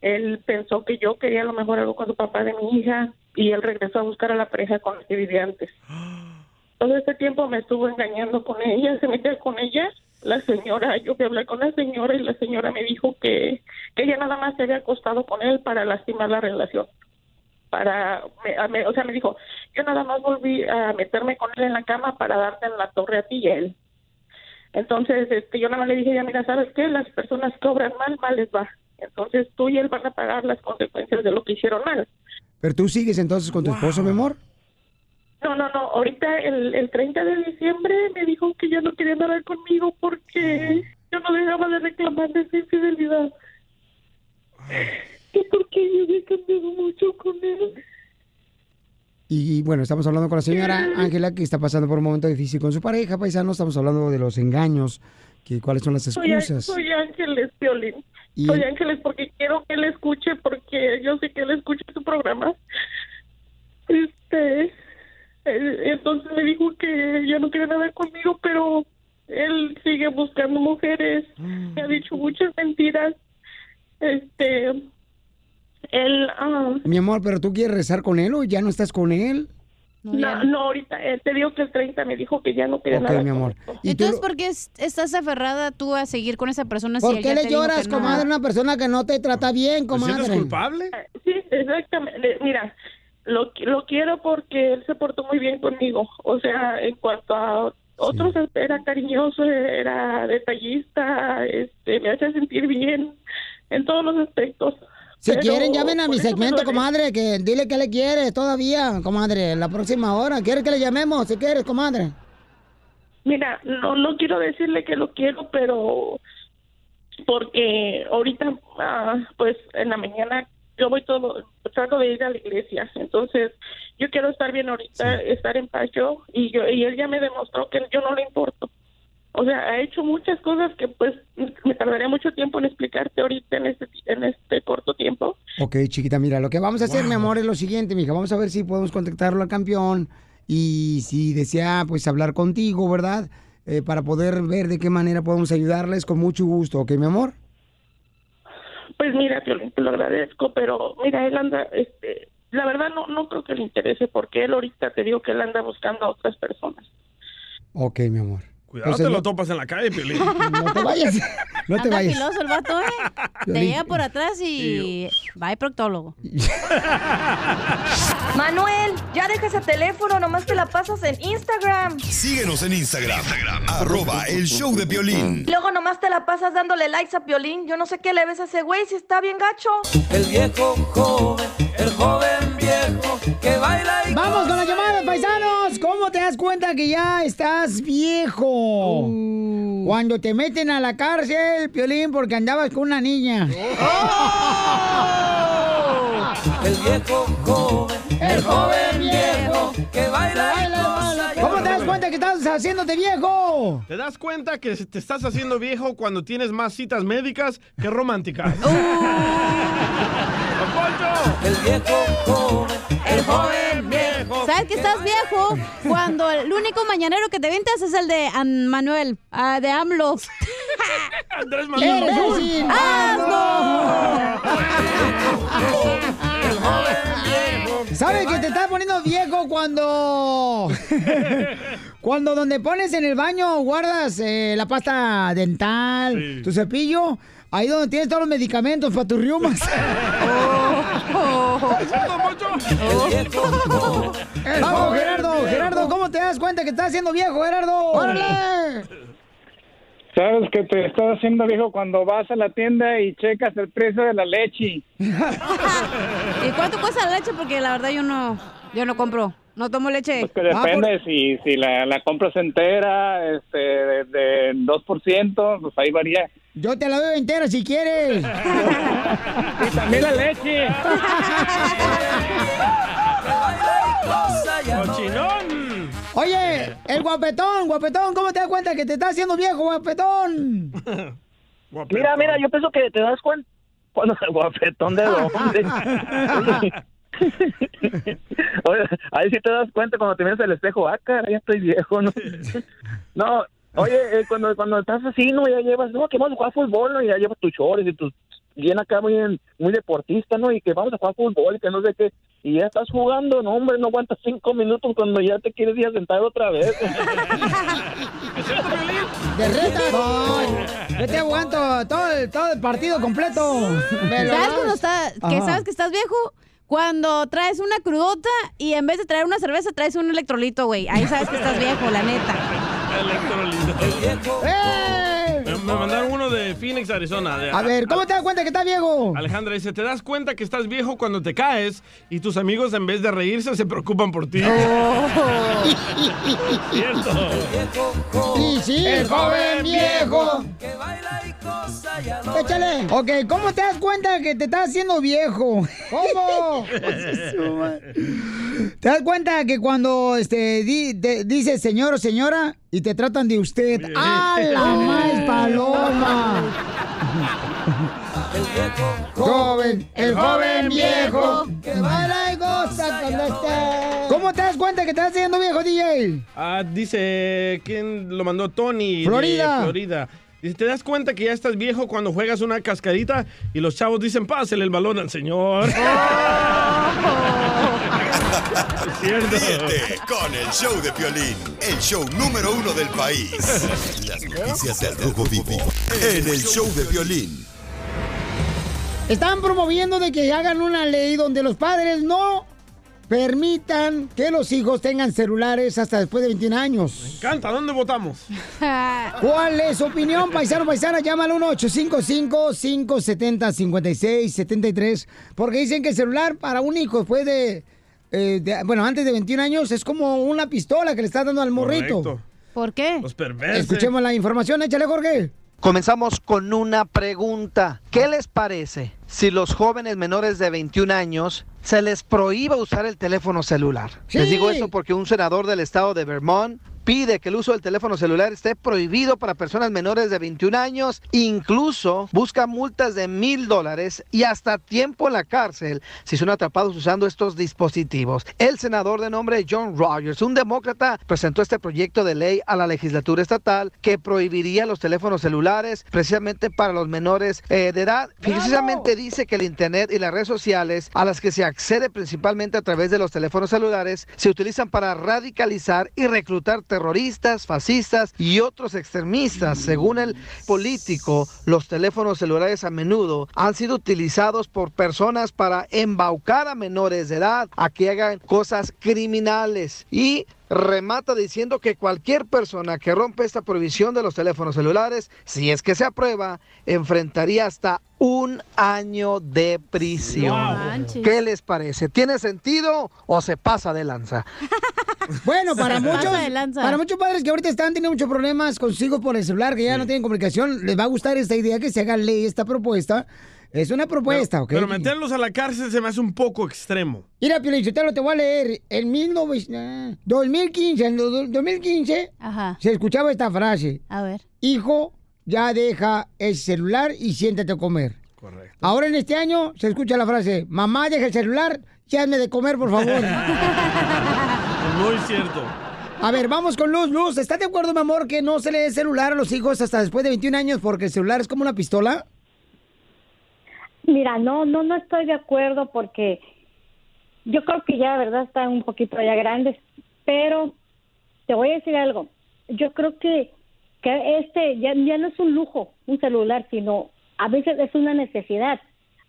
él pensó que yo quería a lo mejor algo con su papá de mi hija y él regresó a buscar a la pareja con la que vivía antes. Todo este tiempo me estuvo engañando con ella, se metía con ella. La señora, yo fui a hablar con la señora y la señora me dijo que, que ella nada más se había acostado con él para lastimar la relación. Para, me- a- me- o sea, me dijo, yo nada más volví a meterme con él en la cama para darte en la torre a ti y a él. Entonces, este, yo nada más le dije, ya mira, ¿sabes qué? Las personas que obran mal, mal les va. Entonces tú y él van a pagar las consecuencias de lo que hicieron mal. Pero tú sigues entonces con tu esposo, mi amor. No, no, no. Ahorita el, el 30 de diciembre me dijo que ya no quería nada conmigo porque yo no dejaba de reclamar de esa infidelidad. Que porque yo había cambiado mucho con él. Y bueno, estamos hablando con la señora Ángela que está pasando por un momento difícil con su pareja, paisano. Estamos hablando de los engaños, que cuáles son las Soy, excusas. soy Ángeles, Violín. Y- Soy Ángeles porque quiero que él escuche, porque yo sé que él escucha tu programa. Este, eh, entonces me dijo que ya no quiere nada conmigo, pero él sigue buscando mujeres. Me ha dicho muchas mentiras. Este, él, ah, Mi amor, pero tú quieres rezar con él o ya no estás con él. no, no, ahorita, eh, te digo que el 30 me dijo que ya no quería Ok, nada. mi amor. ¿Y tú Entonces, lo- ¿por qué es- estás aferrada tú a seguir con esa persona si ¿Por él qué le lloras, comadre, a una persona que no te trata bien, comadre? Sí, exactamente. Mira, lo, lo quiero porque él se portó muy bien conmigo. O sea, en cuanto a otros, era cariñoso, era detallista, este, me hace sentir bien en todos los aspectos. Si Pero quieren, llamen a mi segmento, comadre, que dile que le quieres todavía, comadre, la próxima hora. ¿Quieres que le llamemos? Si quieres, comadre. Mira, no, no quiero decirle que lo quiero, pero porque ahorita, ah, pues en la mañana yo voy todo, trato de ir a la iglesia, entonces yo quiero estar bien ahorita, estar en paz yo y yo y él ya me demostró que yo no le importo. O sea, ha hecho muchas cosas que pues me tardaría mucho tiempo en explicarte ahorita en este en este corto tiempo. Ok, chiquita, mira, lo que vamos a hacer, mi amor, es lo siguiente, mija. Vamos a ver si podemos contactarlo al campeón y si desea, pues, hablar contigo, ¿verdad? Eh, para poder ver de qué manera podemos ayudarles con mucho gusto, ¿ok, mi amor? Pues mira, te lo agradezco, pero mira, él anda, este, la verdad no, no creo que le interese porque él ahorita te digo que él anda buscando a otras personas. Ok, mi amor. Cuidado, Entonces, te lo no- topas en la calle, Piolín. No te vayas. No te Anda vayas. filoso el vato, ¿eh? Te Piolín. llega por atrás y va al proctólogo. Manuel, ya deja ese teléfono, nomás te la pasas en Instagram. Síguenos en Instagram, arroba el show de violín. Y luego nomás te la pasas dándole likes a Piolín. Yo no sé qué le ves a ese güey si está bien gacho. El viejo joven, el joven viejo que baila y Vamos con la llamada, paisanos. ¿Cómo te das cuenta que ya estás viejo? Uh. Cuando te meten a la cárcel, Piolín, porque andabas con una niña. El viejo joven, el joven viejo que baila y ¿Cómo te das cuenta que estás haciéndote viejo? ¿Te das cuenta que te estás haciendo viejo cuando tienes más citas médicas que románticas? El viejo joven, el joven viejo. ¿Sabes que estás viejo? Cuando el único mañanero que te ventas es el de An- Manuel, ah, de AMLO. Andrés ¡Eres un ¿Sabes que te estás poniendo viejo cuando... cuando donde pones en el baño guardas eh, la pasta dental, tu cepillo, ahí donde tienes todos los medicamentos para tus riumas. Vamos, Gerardo, Gerardo, ¿cómo te das cuenta que estás haciendo viejo, Gerardo? ¡Órale! Sabes que te estás haciendo viejo cuando vas a la tienda y checas el precio de la leche. ¿Y cuánto cuesta la leche? Porque la verdad yo no, yo no compro. No tomo leche. Que depende si, si la, la compras entera, este, de, de 2%, pues ahí varía. Yo te la doy entera si quieres. y también la leche. ¡Cochinón! Oye, el guapetón, guapetón, ¿cómo te das cuenta que te estás haciendo viejo, guapetón? Mira, mira, yo pienso que te das cuenta cuando el guapetón de dónde. Oye, ahí sí te das cuenta cuando te miras al espejo, ah, cara, ya estoy viejo, ¿no? No, oye, eh, cuando, cuando estás así, ¿no? Ya llevas, no, que vamos a jugar fútbol, ¿no? Y ya llevas tus chores y tus bien acá muy, muy deportista, ¿no? Y que vamos a jugar fútbol y que no sé qué. Y ya estás jugando, no, hombre, no aguantas cinco minutos cuando ya te quieres ir a sentar otra vez. De reta. No, yo te aguanto todo el, todo el partido completo. Me lo ¿Sabes das. cuando está, que Ajá. sabes que estás viejo? Cuando traes una crudota y en vez de traer una cerveza traes un electrolito, güey. Ahí sabes que estás viejo, la neta. Electrolito. ¡Eh! Me, me mandaron de Phoenix, Arizona. de- A ver, ¿cómo te das cuenta que estás viejo? Alejandra dice, ¿te das cuenta que estás viejo cuando te caes y tus amigos en vez de reírse se preocupan por ti? Cierto. Sí, sí, el joven viejo. Échale. Ok, ¿cómo te das cuenta que te estás haciendo viejo? ¿Cómo? ¿Te das cuenta que cuando este, di- te- dices señor o señora y te tratan de usted? ¡Ah, la más paloma! Joven, el joven viejo, que baila y goza cuando esté. ¿Cómo te das cuenta que te estás haciendo viejo, DJ? Ah, dice, ¿quién lo mandó? Tony. de Florida. Florida. Dice, ¿te das cuenta que ya estás viejo cuando juegas una cascarita y los chavos dicen, pásale el balón al señor? Cierto. Ríete con el show de Piolín, el show número uno del país. Las noticias del Rojo Vivo en el show de Piolín. Están promoviendo de que hagan una ley donde los padres no permitan que los hijos tengan celulares hasta después de 21 años. Me encanta, ¿dónde votamos? ¿Cuál es su opinión, paisano, paisana? Llámalo al 1-855-570-5673. Porque dicen que el celular para un hijo después de, eh, de- Bueno, antes de 21 años es como una pistola que le está dando al morrito. Correcto. ¿Por qué? Los perversos. Escuchemos la información, échale, Jorge. Comenzamos con una pregunta. ¿Qué les parece si los jóvenes menores de 21 años se les prohíba usar el teléfono celular? Les digo esto porque un senador del estado de Vermont pide que el uso del teléfono celular esté prohibido para personas menores de 21 años, incluso busca multas de mil dólares y hasta tiempo en la cárcel si son atrapados usando estos dispositivos. El senador de nombre John Rogers, un demócrata, presentó este proyecto de ley a la legislatura estatal que prohibiría los teléfonos celulares precisamente para los menores eh, de edad. Precisamente dice que el Internet y las redes sociales a las que se accede principalmente a través de los teléfonos celulares se utilizan para radicalizar y reclutar terroristas, fascistas y otros extremistas. Según el político, los teléfonos celulares a menudo han sido utilizados por personas para embaucar a menores de edad a que hagan cosas criminales y remata diciendo que cualquier persona que rompe esta prohibición de los teléfonos celulares, si es que se aprueba, enfrentaría hasta un año de prisión. ¿Qué les parece? ¿Tiene sentido o se pasa de lanza? Bueno, para Se muchos, pasa de lanza. para muchos padres que ahorita están teniendo muchos problemas con sus hijos por el celular, que ya no tienen comunicación, les va a gustar esta idea que se haga ley, esta propuesta. Es una propuesta, pero, ¿ok? pero meterlos a la cárcel se me hace un poco extremo. Mira, Piolichotelo, te voy a leer. En 19 ah, 2015, en do- 2015, se escuchaba esta frase. A ver. Hijo, ya deja el celular y siéntate a comer. Correcto. Ahora en este año se escucha la frase, mamá, deja el celular, ya hazme de comer, por favor. Muy cierto. A ver, vamos con Luz. Luz, ¿estás de acuerdo, mi amor, que no se le dé celular a los hijos hasta después de 21 años porque el celular es como una pistola? Mira, no, no, no estoy de acuerdo porque yo creo que ya, de verdad, están un poquito ya grandes, pero te voy a decir algo. Yo creo que, que este ya, ya no es un lujo, un celular, sino a veces es una necesidad.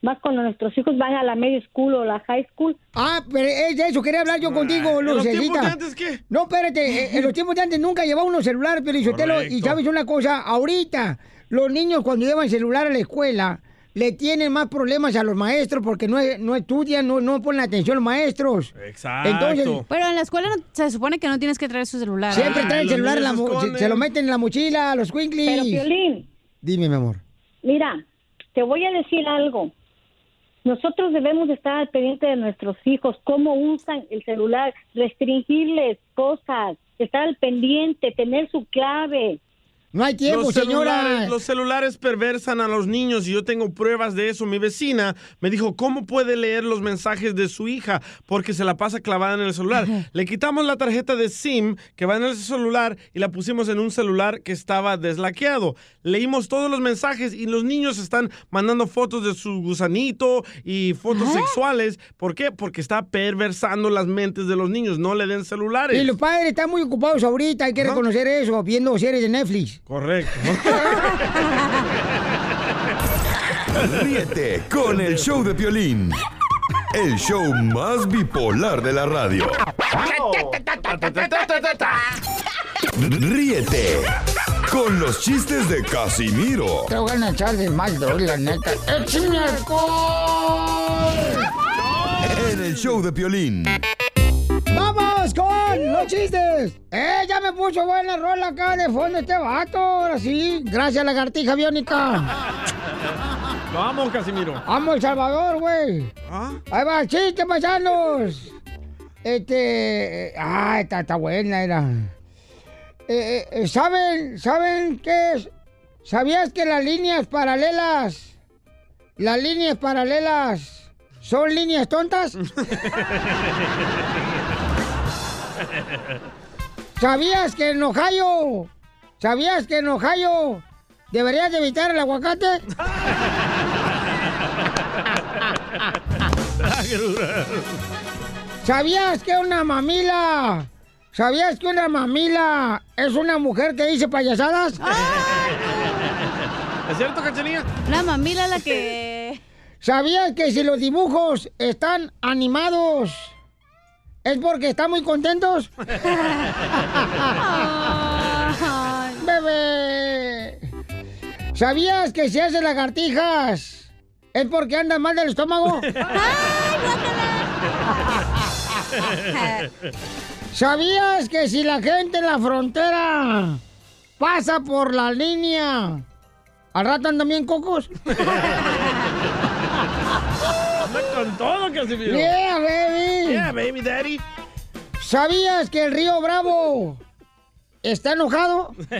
Más cuando nuestros hijos van a la media school o la high school. Ah, pero es de eso, quería hablar yo contigo, ¿en los tiempos de antes qué? No, espérate, eh, en los tiempos de antes nunca llevaba uno celular, pero y sabes una cosa, ahorita los niños cuando llevan celular a la escuela le tienen más problemas a los maestros porque no, no estudian, no, no ponen atención los maestros. Exacto. Entonces, Pero en la escuela no- se supone que no tienes que traer su celular. siempre Ah, traen el celular, en la se, lo meten en la mochila, a los Quinklis. Pero, Piolín. Dime, mi amor. Mira, te voy a decir algo. Nosotros debemos estar al pendiente de nuestros hijos, cómo usan el celular, restringirles cosas, estar al pendiente, tener su clave. No hay los celulares, los celulares perversan a los niños y yo tengo pruebas de eso. Mi vecina me dijo, ¿cómo puede leer los mensajes de su hija? Porque se la pasa clavada en el celular. Le quitamos la tarjeta de SIM que va en el celular y la pusimos en un celular que estaba deslaqueado. Leímos todos los mensajes y los niños están mandando fotos de su gusanito y fotos sexuales. ¿Por qué? Porque está perversando las mentes de los niños. No le den celulares. Y los padres están muy ocupados ahorita, hay que reconocer eso, viendo series de Netflix. Correcto. Ríete con el show de Piolín. El show más bipolar de la radio. Ríete con los chistes de Casimiro Te voy a echar de mal, doy, la neta. ¡Échame alcohol! en el show de Piolín. ¡Vamos con los chistes! ¡Eh, ya me puso buena rola acá de fondo este vato! Ahora sí, gracias lagartija biónica. Vamos, Casimiro. ¡Vamos, El Salvador, güey! ¿Ah? Ahí va, chiste, paisanos. Este... Ah, está, está buena, era. Eh, eh, ¿Saben, saben qué es? ¿Sabías que las líneas paralelas, las líneas paralelas, son líneas tontas? ¿Sabías que en Ohio, sabías que en Ohio deberías de evitar el aguacate? ¿Sabías que una mamila, sabías que una mamila es una mujer que dice payasadas? ¿Es cierto, Cachanilla? La mamila la que... ¿Sabías que si los dibujos están animados es porque están muy contentos? Bebé. ¿Sabías que si haces lagartijas es porque andas mal del estómago? ¿Sabías que si la gente en la frontera pasa por la línea, al rato andan bien cocos? Anda con todo, Casimiro. Yeah, baby. Yeah, baby daddy. ¿Sabías que el río Bravo está enojado?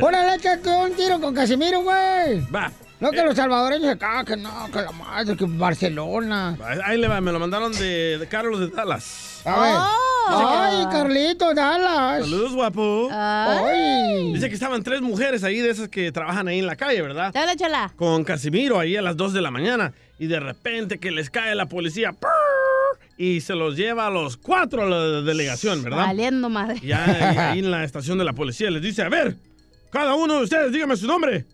Órale, échate un tiro con Casimiro, güey. Va. No que los salvadoreños acá, que no, que la madre, que Barcelona. Ahí le va, me lo mandaron de, de Carlos de Dallas. A ver. Ay, Carlito, Dallas. Saludos, guapo. Ay. Dice que estaban tres mujeres ahí de esas que trabajan ahí en la calle, ¿verdad? Dale, chala. Con Casimiro ahí a las 2 de la mañana. Y de repente que les cae la policía. Y se los lleva a los cuatro a la delegación, ¿verdad? Valiendo madre. Ya ahí- ahí en la estación de la policía les dice, a ver, cada uno de ustedes dígame su nombre,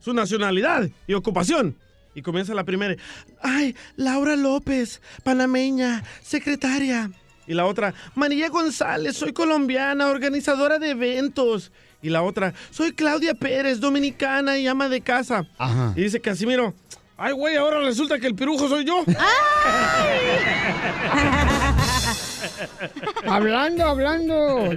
su nacionalidad y ocupación. Y comienza la primera. Ay, Laura López, panameña, secretaria. Y la otra, María González, soy colombiana, organizadora de eventos. Y la otra, soy Claudia Pérez, dominicana y ama de casa. Ajá. Y dice Casimiro, Ay, güey, ahora resulta que el pirujo soy yo. hablando, hablando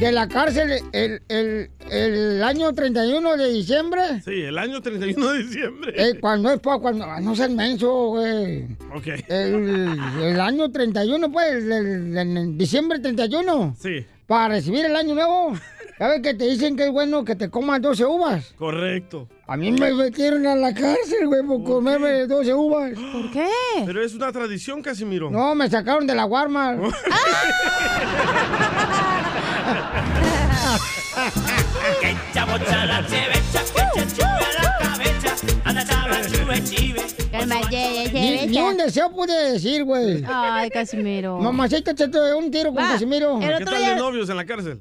de la cárcel, el, el, el año 31 de diciembre, Sí, el año 31 de diciembre. eh, cuando es cuando, ah, no seas menso, güey. Ok. El, el año 31, pues, el diciembre 31. Sí. Para recibir el año nuevo. ¿Sabes que te dicen que es bueno que te comas 12 uvas? Correcto. A mí me metieron a la cárcel, güey, por comerme 12 uvas. ¿Por qué? Pero es una tradición, Casimiro. No, me sacaron de la Walmart. Ni, ni un deseo pude decir, güey. Ay, Casimiro. Mamacita, te un tiro con Va, Casimiro. ¿Qué tal de novios en la cárcel?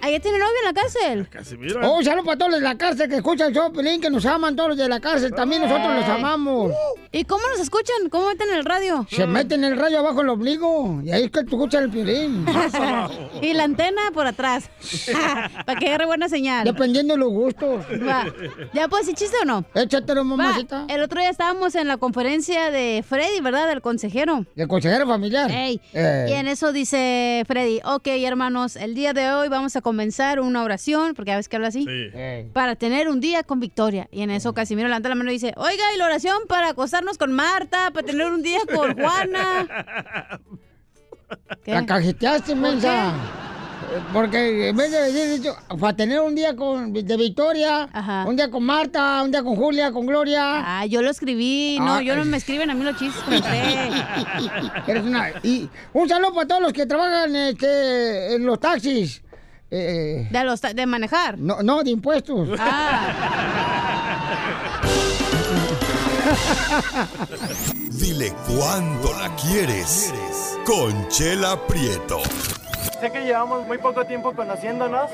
¿Allá tiene novio en la cárcel? Casimiro. Oh, un saludo para todos los de la cárcel que escuchan el show, Pelín, que nos aman todos los de la cárcel. También nosotros los amamos. ¿Y cómo nos escuchan? ¿Cómo meten el radio? Se meten el rayo abajo el ombligo. Y ahí es que tú escuchas el Piolín. y la antena por atrás. Para que agarre buena señal. Dependiendo de los gustos. Va. ¿Ya puedo decir chiste o no? Échatelo, Va. mamacita. El otro día estábamos en la conferencia de Freddy, ¿verdad? Del consejero. ¿Del consejero familiar? Ey. Eh. Y en eso dice Freddy, ok, hermanos, el día de hoy vamos a comenzar una oración, porque a veces que habla así, para tener un día con victoria. Y en eso Casimiro levanta la mano y dice, oiga, y la oración para acostarnos con Marta, para tener un día con Juana. ¿Qué? La cajeteaste, ¿Por mensa. Porque en vez de decir, para tener un día con, de victoria, un día con Marta, un día con Julia, con Gloria. Ah, yo lo escribí. No, yo no me escriben a mí los chistes. Eres una... Y un saludo para todos los que trabajan este, en los taxis. Eh, ¿De, los ¿De manejar? no, no, de impuestos. Dile cuándo la quieres. Conchela Prieto. Sé que llevamos muy poco tiempo conociéndonos.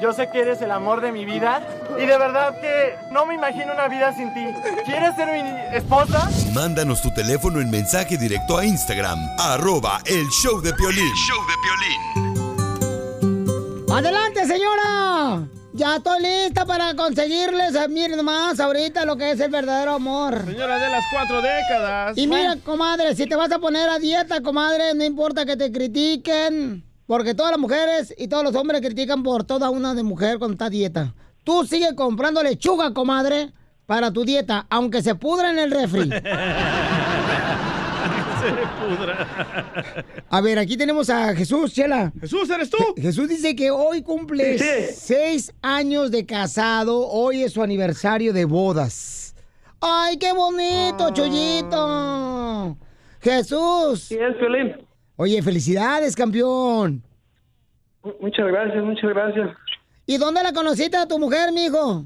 Yo sé que eres el amor de mi vida. Y de verdad que no me imagino una vida sin ti. ¿Quieres ser mi esposa? Mándanos tu teléfono en mensaje directo a Instagram. Arroba el show de Piolín. show de ¡Adelante, señora! Ya estoy lista para conseguirles, eh, miren más, ahorita lo que es el verdadero amor. Señora de las cuatro décadas. Y mira, comadre, si te vas a poner a dieta, comadre, no importa que te critiquen, porque todas las mujeres y todos los hombres critican por toda una de mujer cuando está a dieta. Tú sigue comprando lechuga, comadre, para tu dieta, aunque se pudra en el refri. Se pudra. A ver, aquí tenemos a Jesús, Chela. Jesús, ¿eres tú? Jesús dice que hoy cumple Sí. seis años de casado. Hoy es su aniversario de bodas. ¡Ay, qué bonito, Ah. Chollito! Jesús. Sí, es Piolín. Oye, felicidades, campeón. Muchas gracias, muchas gracias. ¿Y dónde la conociste a tu mujer, mijo?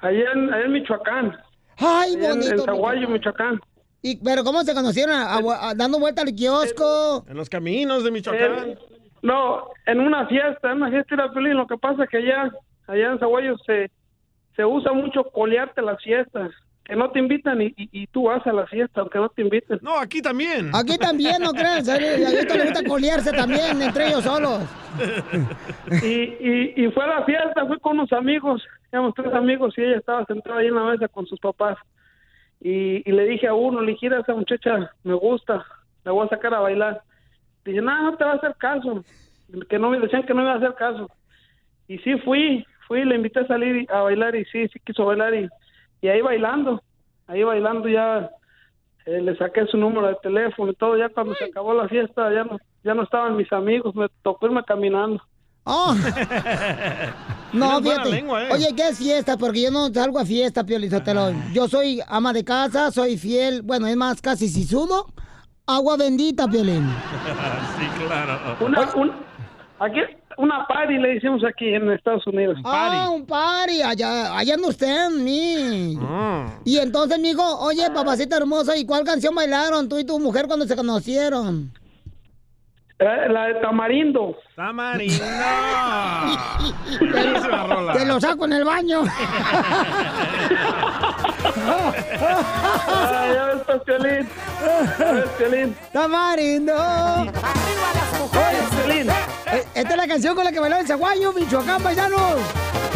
Allá en, allá en Michoacán. Ay, Allá en- bonito. En Zaguayo, Michoacán. ¿Y, ¿Pero cómo se conocieron? ¿A- a- a- ¿Dando vuelta al kiosco? En los caminos de Michoacán. No, en una fiesta, en una fiesta era Piolín. Lo que pasa es que allá, allá en Zaguayo se, se usa mucho colearte las fiestas. Que no te invitan y, y, y tú vas a la fiesta, aunque no te inviten. No, aquí también. Aquí también, ¿no crees? A esto le gusta colearse también, entre ellos solos. y, y, y fue a la fiesta, fui con unos amigos, éramos tres amigos y ella estaba sentada ahí en la mesa con sus papás. Y, y le dije a uno, le dije, "Mira, esa muchacha me gusta, la voy a sacar a bailar. Dije, no, no te va a hacer caso. Que no me decían que no me iba a hacer caso. Y sí fui, fui, le invité a salir a bailar y sí, sí quiso bailar y, y ahí bailando, ahí bailando ya eh, le saqué su número de teléfono y todo, ya cuando se acabó la fiesta ya no, ya no estaban mis amigos, me tocó irme caminando. Oh. No, Tienes buena fíjate. lengua, ¿eh? Oye, ¿qué es fiesta? Porque yo no salgo a fiesta, Piolizotelo. Yo soy ama de casa, soy fiel. Bueno, es más, casi si sudo. Agua bendita, Piolín. sí, claro. Una, un- aquí, una party le decimos aquí en Estados Unidos. Ah, un party. Allá, allá anda usted, mi. Ah. Y entonces, mijo, oye, papacita hermosa, ¿y cuál canción bailaron tú y tu mujer cuando se conocieron? Eh, la de Tamarindo. Tamarindo. Rola. Te lo saco en el baño. Ah, ya ves, Piolín. Ya ves, Piolín. Tamarindo. Oye, Piolín. Eh, Esta es la canción con la que bailó el Zaguayo, Michoacán, paisanos.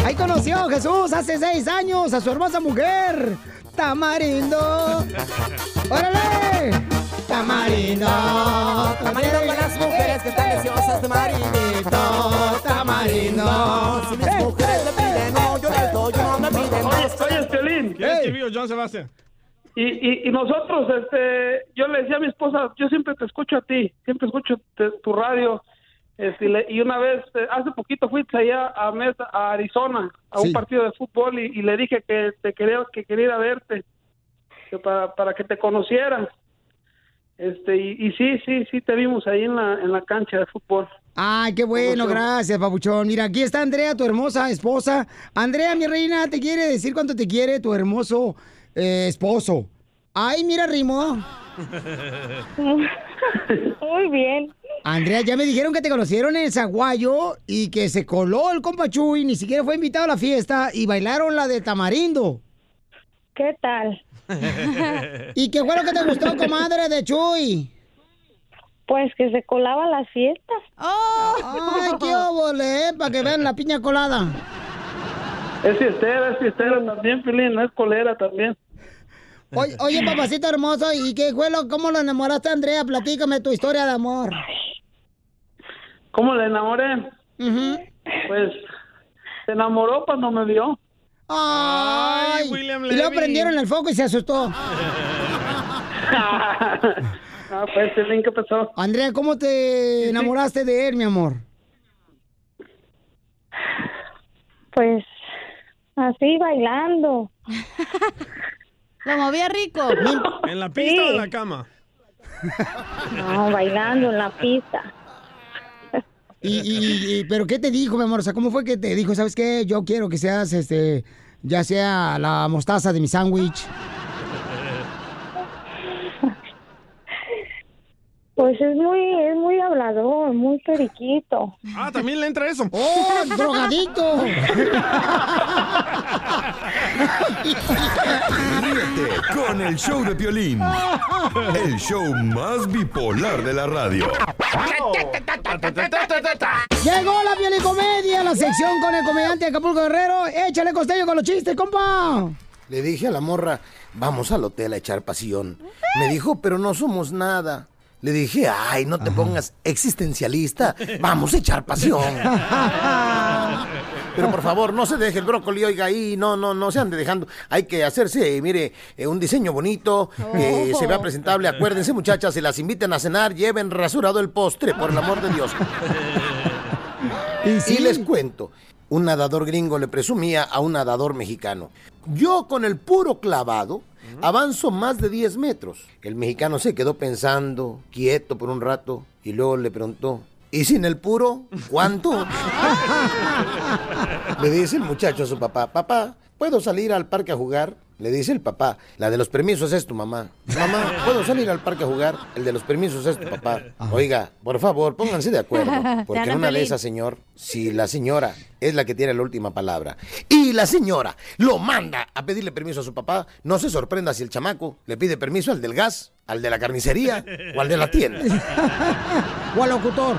Ahí conoció Jesús hace seis años a su hermosa mujer, Tamarindo. ¡Órale! Tamarindo, Tamarindo con de marinito. Tamarindo. Si mis mujeres me piden, no, yo les doy, no me piden. Oye, oye, Piolín. ¿Quién escribió John Sebastián? Y, y, y nosotros, este, yo le decía a mi esposa, yo siempre te escucho a ti, siempre escucho te- tu radio. Este, y, le- y una vez, eh, hace poquito fuiste allá a, Mesa- a Arizona, a un Sí. partido de fútbol y, y le dije que te quería, que quería ir a verte, que para, para que te conociera. Este, y, y sí, sí, sí, te vimos ahí en la, en la cancha de fútbol. Ay, qué bueno, gracias, papuchón. Mira, aquí está Andrea, tu hermosa esposa. Andrea, mi reina, te quiere decir cuánto te quiere tu hermoso eh, esposo. Ay, mira, Rimo. Muy bien. Andrea, ya me dijeron que te conocieron en el Zaguayo y que se coló el compa Chuy, ni siquiera fue invitado a la fiesta y bailaron la de Tamarindo. ¿Qué tal? ¿Y qué fue lo que te gustó, comadre de Chuy? Pues que se colaba las fiestas. ¡Ay, qué óvole, para que vean la piña colada! Es fiestera, es fiestera también, Piolín, es colera también. Oye, oye, papacito hermoso, ¿y qué fue lo, cómo lo enamoraste, Andrea? Platícame tu historia de amor. ¿Cómo le enamoré? Pues se enamoró cuando me vio. Ay, William y Levy. prendieron el foco y se asustó. Ah, pues, ¿qué pasó? Andrea, ¿cómo te enamoraste de él, mi amor? Pues así bailando. Lo movía rico. ¿En la pista o en la cama? No, bailando en la pista. Y, y- y- pero qué te dijo, mi amor? O sea, ¿cómo fue que te dijo, sabes qué? Yo quiero que seas, este, ya sea la mostaza de mi sándwich. Pues es muy, es muy hablador, muy periquito. Ah, también le entra eso. ¡Oh, drogadito! Ríete con el show de Piolín. El show más bipolar de la radio. Llegó la piolicomedia, la sección con el comediante Acapulco Guerrero. Échale costello con los chistes, compa. Le dije a la morra, vamos al hotel a echar pasión. Me dijo, pero no somos nada. Le dije, ay, no te pongas existencialista. Vamos a echar pasión. Pero por favor, no se deje el brócoli, oiga, ahí, no, no, no se ande dejando. Hay que hacerse, mire, eh, un diseño bonito, que Oh. se vea presentable. Acuérdense, muchachas, si las inviten a cenar, lleven rasurado el postre, por el amor de Dios. Y, les cuento, un nadador gringo le presumía a un nadador mexicano. Yo con el puro clavado avanzo más de 10 metros. El mexicano se quedó pensando, quieto por un rato, y luego le preguntó, ¿y sin el puro? ¿Cuánto? Le dice el muchacho a su papá, papá, ¿puedo salir al parque a jugar? Le dice el papá, la de los permisos es tu mamá. Mamá, ¿puedo salir al parque a jugar? El de los permisos es tu papá. Oiga, por favor, pónganse de acuerdo. Porque en una de esas, señor, si la señora es la que tiene la última palabra y la señora lo manda a pedirle permiso a su papá, no se sorprenda si el chamaco le pide permiso al del gas, al de la carnicería o al de la tienda. O al locutor.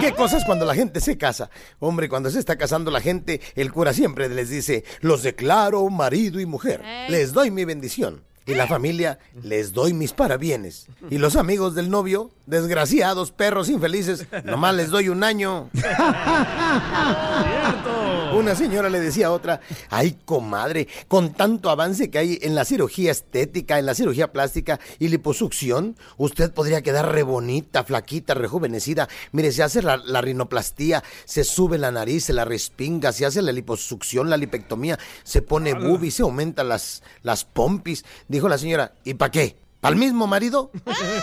¿Qué cosas cuando la gente se casa? Hombre, cuando se está casando la gente, el cura siempre les dice, los declaro marido y mujer. Les doy mi bendición. Y la familia, les doy mis parabienes. Y los amigos del novio, desgraciados, perros infelices, nomás les doy un año. Una señora le decía a otra, ay comadre, con tanto avance que hay en la cirugía estética, en la cirugía plástica y liposucción, usted podría quedar re bonita, flaquita, rejuvenecida. Mire, se hace la, la rinoplastía, se sube la nariz, se la respinga, se hace la liposucción, la lipectomía, se pone bubi, se aumenta las, las pompis. Dijo la señora, ¿y para qué? ¿Para el mismo marido?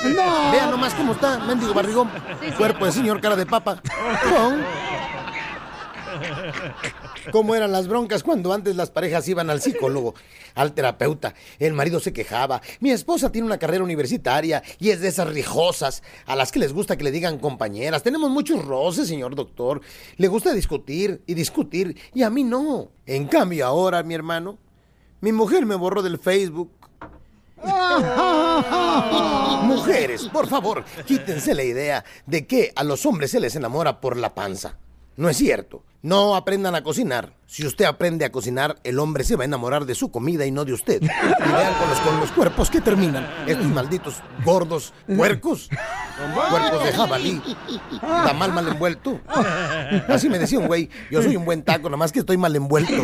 No. Vea nomás cómo está, mendigo barrigón. Cuerpo de señor cara de papa. ¿Cómo eran las broncas cuando antes las parejas iban al psicólogo, al terapeuta? El marido se quejaba. Mi esposa tiene una carrera universitaria y es de esas rijosas a las que les gusta que le digan compañeras. Tenemos muchos roces, señor doctor. Le gusta discutir y discutir y a mí no. En cambio ahora, mi hermano, mi mujer me borró del Facebook. Mujeres, por favor, quítense la idea de que a los hombres se les enamora por la panza. No es cierto. No aprendan a cocinar. Si usted aprende a cocinar, el hombre se va a enamorar de su comida y no de usted. Y con los, cuerpos que terminan. Estos malditos gordos puercos. Cuerpos de jabalí. Está mal, mal envuelto. Así me decía un güey. Yo soy un buen taco, nomás que estoy mal envuelto.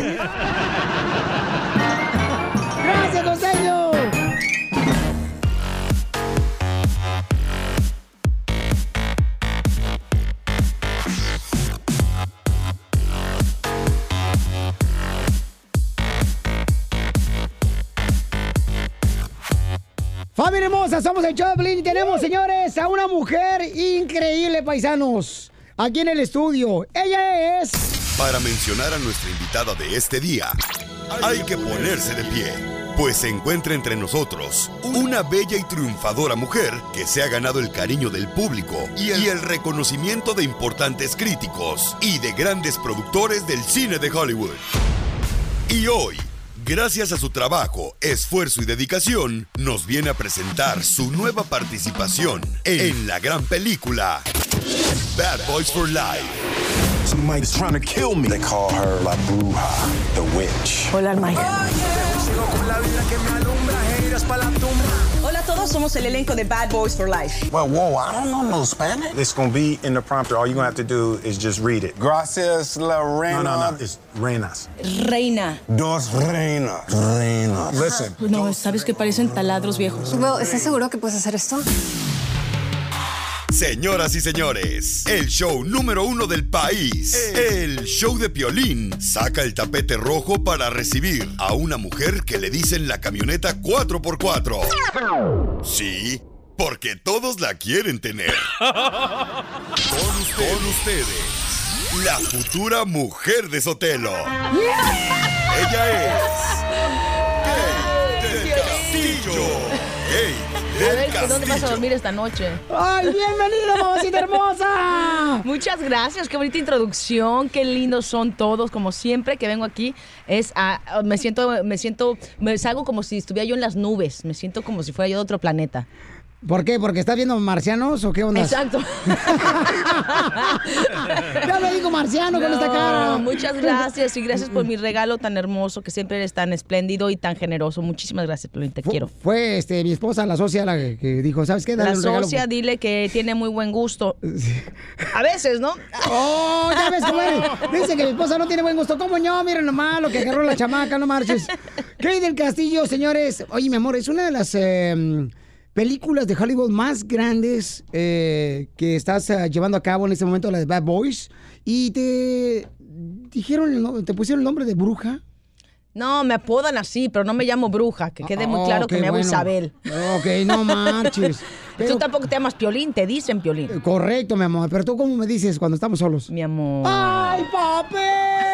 Hermosa, somos el Choplin y tenemos, señores, a una mujer increíble, paisanos, aquí en el estudio. Ella es... Para mencionar a nuestra invitada de este día, hay que ponerse de pie, pues se encuentra entre nosotros una bella y triunfadora mujer que se ha ganado el cariño del público y el, y el reconocimiento de importantes críticos y de grandes productores del cine de Hollywood. Y hoy, gracias a su trabajo, esfuerzo y dedicación, nos viene a presentar su nueva participación en la gran película Bad Boys for Life. Somebody's trying to kill me. They call her La Bruja, the witch. Hola, Mike. Hola a todos, somos el elenco de Bad Boys for Life. Well, whoa, I don't know no Spanish. It's gonna be in the prompter. All you're gonna have to do is just read it. Gracias, la reina. No, no, no. It's reinas. Reina. Dos reinas. Reinas. Listen. No, sabes que parecen taladros viejos. Well, ¿estás seguro que puedes hacer esto? Señoras y señores, el show número uno del país, el show de Piolín, saca el tapete rojo para recibir a una mujer que le dicen la camioneta 4x4. Sí, porque todos la quieren tener. Con, usted- con ustedes, la futura mujer de Sotelo. Ella es... A ver, ¿que ¿dónde vas a dormir esta noche? ¡Ay, bienvenida, mamacita hermosa! Muchas gracias, qué bonita introducción, qué lindos son todos, como siempre que vengo aquí, es a- a- me siento, me siento, me salgo como si estuviera yo en las nubes, me siento como si fuera yo de otro planeta. ¿Por qué? ¿Porque estás viendo marcianos o qué onda? Exacto. ya me digo marciano con esta cara. No, Muchas gracias y gracias por mi regalo tan hermoso, que siempre eres tan espléndido y tan generoso. Muchísimas gracias, Piolín, te quiero. Fue este, mi esposa, la socia, la que, dijo, ¿sabes qué? Dale La un regalo. socia, dile que tiene muy buen gusto. A veces, ¿no? ¡Oh, ya ves cómo eres! Dice que mi esposa no tiene buen gusto. ¿Cómo no? Miren nomás lo que agarró la chamaca, no marches. Kate del Castillo, señores. Oye, mi amor, es una de las eh, películas de Hollywood más grandes eh, que estás eh, llevando a cabo en este momento, la de Bad Boys. Y te dijeron, te pusieron el nombre de bruja. No, me apodan así, pero no me llamo bruja, que quede muy Oh, claro que me llamo bueno. Isabel. Ok, no marches. Tú tampoco te llamas Piolín, te dicen Piolín. Correcto, mi amor. Pero tú, ¿cómo me dices cuando estamos solos? Mi amor. ¡Ay, papel!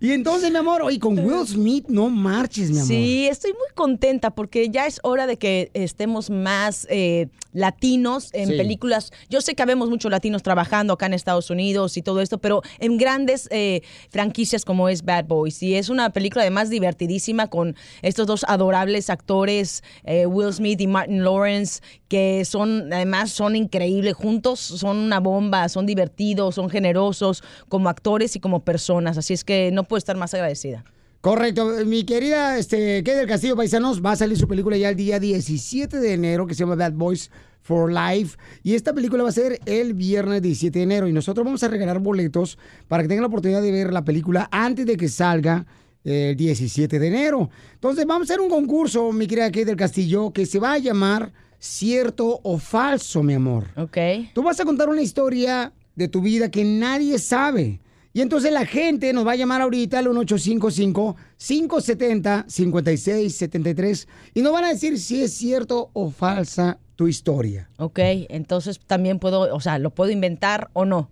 Y entonces, mi amor, oye, con Will Smith no marches, mi amor. Sí, estoy muy contenta porque ya es hora de que estemos más eh, latinos en Sí. películas. Yo sé que habemos muchos latinos trabajando acá en Estados Unidos y todo esto, pero en grandes eh, franquicias como es Bad Boys. Y es una película además divertidísima con estos dos adorables actores, eh, Will Smith y Martin Lawrence, que son, además, son increíbles juntos, son una bomba, son divertidos, son generosos como actores y como personas. Así es que no puedo estar más agradecida. Correcto. Mi querida este, Kay del Castillo Paisanos va a salir su película ya el día 17 de enero que se llama Bad Boys for Life. Y esta película va a ser el viernes 17 de enero. Y nosotros vamos a regalar boletos para que tengan la oportunidad de ver la película antes de que salga el 17 de enero. Entonces vamos a hacer un concurso, mi querida Kay del Castillo, que se va a llamar Cierto o Falso, mi amor. Ok. Tú vas a contar una historia de tu vida que nadie sabe. Y entonces la gente nos va a llamar ahorita al 1855-570-5673 y nos van a decir si es cierto o falsa tu historia. Ok, entonces también puedo, o sea, lo puedo inventar o no.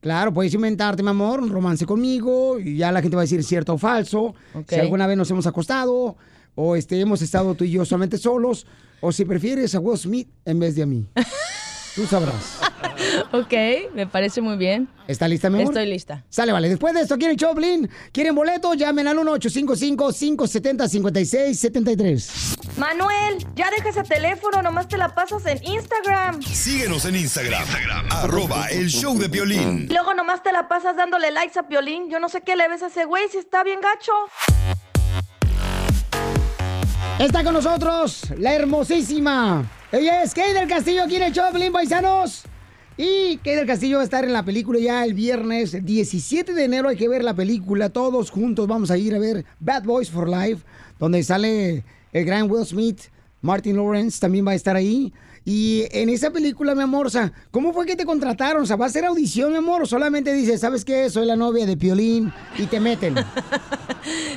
Claro, puedes inventarte, mi amor, un romance conmigo y ya la gente va a decir cierto o falso. Ok. Si alguna vez nos hemos acostado o este, hemos estado tú y yo solamente solos o si prefieres a Will Smith en vez de a mí. Tú sabrás. Ok, me parece muy bien. ¿Está lista, mi amor? Estoy lista. Sale, vale. Después de esto, ¿quieren Choplin? ¿Quieren boletos? Llamen al 1-855-570-5673. Manuel, ya deja ese teléfono, nomás te la pasas en Instagram. Síguenos en Instagram, arroba el show de violín. Y luego nomás te la pasas dándole likes a Piolín. Yo no sé qué le ves a ese güey si está bien gacho. Está con nosotros la hermosísima. Ella es Kay del Castillo aquí en el Choplin, paisanos. Y Kay del Castillo va a estar en la película ya el viernes 17 de enero. Hay que ver la película. Todos juntos vamos a ir a ver Bad Boys for Life, donde sale el gran Will Smith. Martin Lawrence también va a estar ahí. Y en esa película, mi amor, o sea, ¿cómo fue que te contrataron? O sea, ¿va a ser audición, mi amor? ¿O solamente dices, ¿sabes qué? Soy la novia de Piolín y te meten?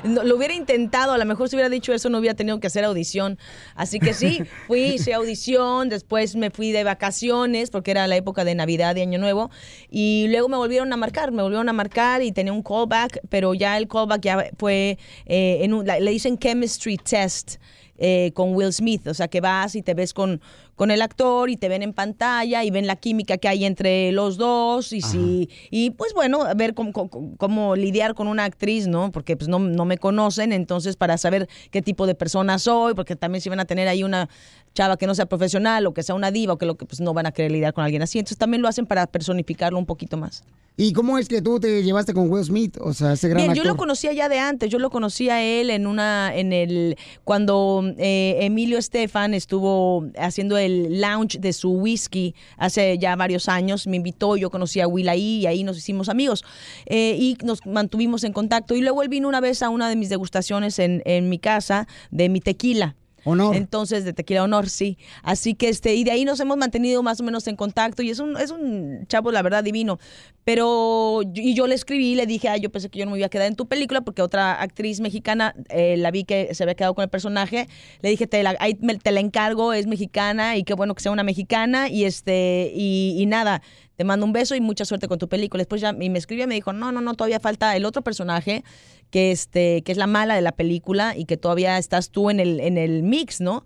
No, lo hubiera intentado, a lo mejor si hubiera dicho eso no hubiera tenido que hacer audición. Así que sí, fui, hice audición, después me fui de vacaciones porque era la época de Navidad y Año Nuevo y luego me volvieron a marcar, me volvieron a marcar y tenía un callback, pero ya el callback ya fue, eh, en un- le dicen chemistry test. eh, con Will Smith, o sea que vas y te ves con, con el actor y te ven en pantalla y ven la química que hay entre los dos y si y pues bueno, a ver cómo, cómo- cómo lidiar con una actriz, ¿no? Porque pues no, no me conocen, entonces para saber qué tipo de persona soy, porque también si van a tener ahí una chava que no sea profesional o que sea una diva o que lo que pues no van a querer lidiar con alguien así, entonces también lo hacen para personificarlo un poquito más. ¿Y cómo es que tú te llevaste con Will Smith? O sea, ese gran Bien, yo lo conocía ya de antes, yo lo conocía a él en una, en el, cuando eh, Emilio Estefan estuvo haciendo el lounge de su whisky hace ya varios años, me invitó, yo conocí a Will ahí y ahí nos hicimos amigos eh, y nos mantuvimos en contacto y luego él vino una vez a una de mis degustaciones en, en mi casa de mi tequila. Honor. Entonces, de Tequila Honor, sí. Así que, este, y de ahí nos hemos mantenido más o menos en contacto y es un, es un chavo, la verdad, divino. Pero, y yo le escribí, le dije, ah, yo pensé que yo no me iba a quedar en tu película porque otra actriz mexicana, eh, la vi que se había quedado con el personaje. Le dije, te la, te la encargo, es mexicana y qué bueno que sea una mexicana y este, y, nada. Te mando un beso y mucha suerte con tu película. Después ya me escribió y me dijo, no, no, no, todavía falta el otro personaje que, este, que es la mala de la película y que todavía estás tú en el, en el mix, ¿no?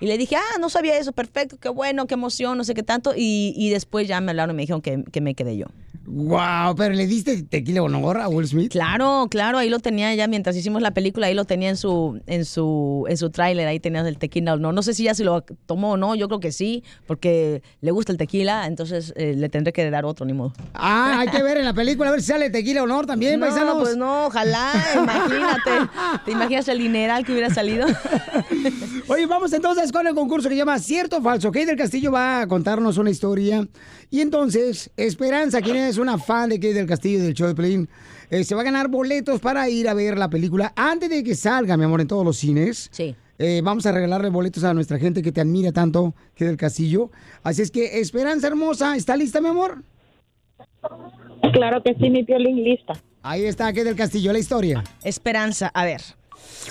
Y le dije, ah, no sabía eso, perfecto, qué bueno, qué emoción, no sé qué tanto. Y, y después ya me hablaron y me dijeron que, que me quedé yo. Wow, pero le diste tequila honor a Will Smith. Claro, claro, ahí lo tenía ya mientras hicimos la película, ahí lo tenía en su en su en su tráiler, ahí tenías el tequila no, no sé si ya se lo tomó o no, yo creo que sí, porque le gusta el tequila, entonces eh, le tendré que dar otro ni modo. Ah, hay que ver en la película a ver si sale tequila honor también, no, paisanos. pues no, ojalá, imagínate. ¿Te imaginas el dineral que hubiera salido? Oye, vamos entonces con el concurso que se llama Cierto o Falso. Kay del Castillo va a contarnos una historia. Y entonces, Esperanza, quien es una fan de Kay del Castillo y del show de Play, eh, se va a ganar boletos para ir a ver la película antes de que salga, mi amor, en todos los cines. Sí. Eh, vamos a regalarle boletos a nuestra gente que te admira tanto, Kay del Castillo. Así es que, Esperanza hermosa, ¿está lista, mi amor? Claro que sí, mi violín lista. Ahí está, Kay del Castillo, la historia. Esperanza, a ver,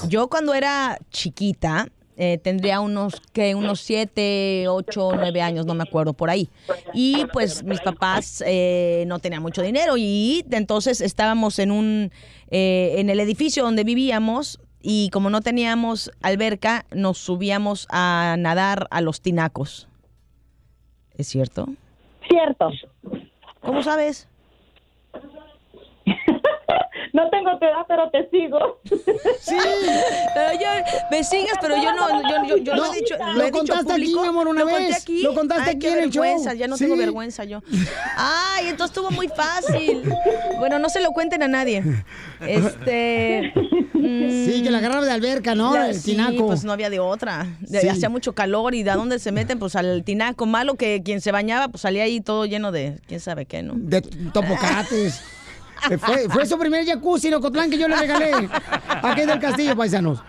yo cuando era chiquita, eh, tendría unos, que Unos siete, ocho, nueve años, no me acuerdo, por ahí. Y pues mis papás eh, no tenían mucho dinero y entonces estábamos en un, eh, en el edificio donde vivíamos y como no teníamos alberca, nos subíamos a nadar a los tinacos. ¿Es cierto? Cierto. ¿Cómo sabes? No tengo tu edad, pero te sigo. Sí. Pero yo, me sigues, pero yo no, yo, yo, yo lo he dicho. lo he dicho contaste aquí, público. mi amor, una Lo conté vez. aquí. Lo contaste Ay, aquí qué en el show. vergüenza, ya no tengo Sí. vergüenza yo. Ay, entonces estuvo muy fácil. Bueno, no se lo cuenten a nadie. Este. Sí, que la agarraba de alberca, ¿no? Ya, el sí, tinaco. pues no había de otra. Sí. Hacía mucho calor y ¿de dónde se meten? Pues al tinaco. Malo que quien se bañaba, pues salía ahí todo lleno de quién sabe qué, ¿no? De topocates. Eh, Fue, fue su primer jacuzzi, Locotlán, que yo le regalé. Aquí del Castillo, paisanos.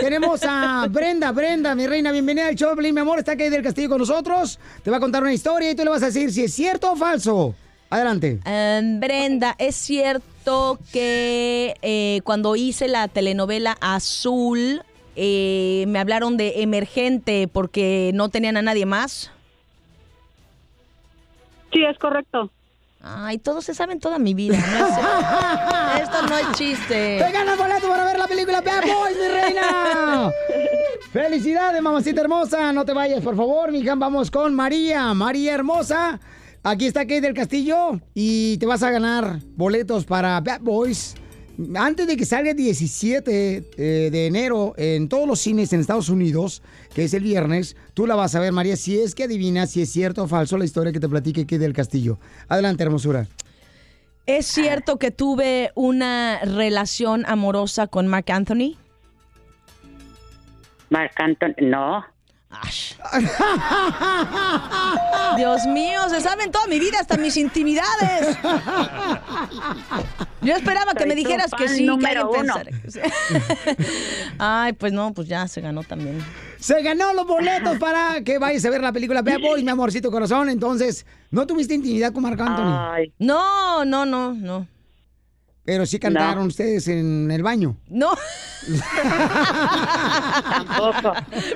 Tenemos a Brenda. Brenda, mi reina, bienvenida al show. Mi amor, está aquí del Castillo con nosotros. Te va a contar una historia y tú le vas a decir si es cierto o falso. Adelante. Em, Brenda, ¿es cierto que eh, cuando hice la telenovela Azul eh, me hablaron de emergente porque no tenían a nadie más? Sí, es correcto. Ay, todos se saben toda mi vida. ¿no es- Esto no es chiste. ¡Te ganas boleto para ver la película Bad Boys, mi reina! ¡Felicidades, mamacita hermosa! No te vayas, por favor, mija. Vamos con María. María hermosa. Aquí está Kate del Castillo y te vas a ganar boletos para Bad Boys. Antes de que salga el 17 eh, de enero en todos los cines en Estados Unidos, que es el viernes, tú la vas a ver, María, si es que adivinas si es cierto o falso la historia que te platique Kate del Castillo. Adelante, hermosura. ¿Es cierto que tuve una relación amorosa con Mark Anthony? Marc Anthony, no. Dios mío, se saben toda mi vida, hasta mis intimidades. Yo esperaba que Soy me dijeras que sí, que número uno. Ay, pues no, pues ya se ganó también. Se ganó los boletos para que vayas a ver la película Bad Boys, mi amorcito corazón. Entonces, ¿no tuviste intimidad con Marc Anthony? No, no, no, no. Pero sí cantaron ustedes en el baño. No.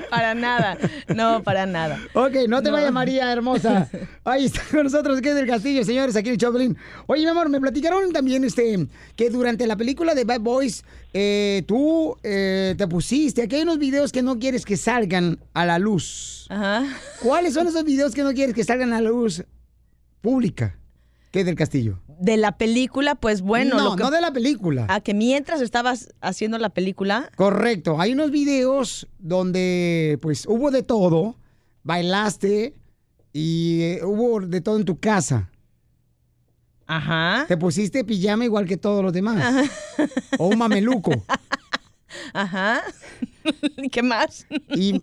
Para nada. No, para nada. Ok, no te No. vayas, María hermosa. Ahí está con nosotros, que es del Castillo, señores, aquí en el Choplin. Oye, mi amor, me platicaron también este que durante la película de Bad Boys, eh, tú eh, te pusiste. Aquí hay unos videos que no quieres que salgan a la luz. Ajá. ¿Cuáles son esos videos que no quieres que salgan a la luz pública? Es del Castillo. De la película, pues bueno. No, lo que- no de la película. A que mientras estabas haciendo la película. Correcto. Hay unos videos donde pues hubo de todo, bailaste y eh, hubo de todo en tu casa. Ajá. Te pusiste pijama igual que todos los demás. O un mameluco. Ajá. ¿Y qué más? Y...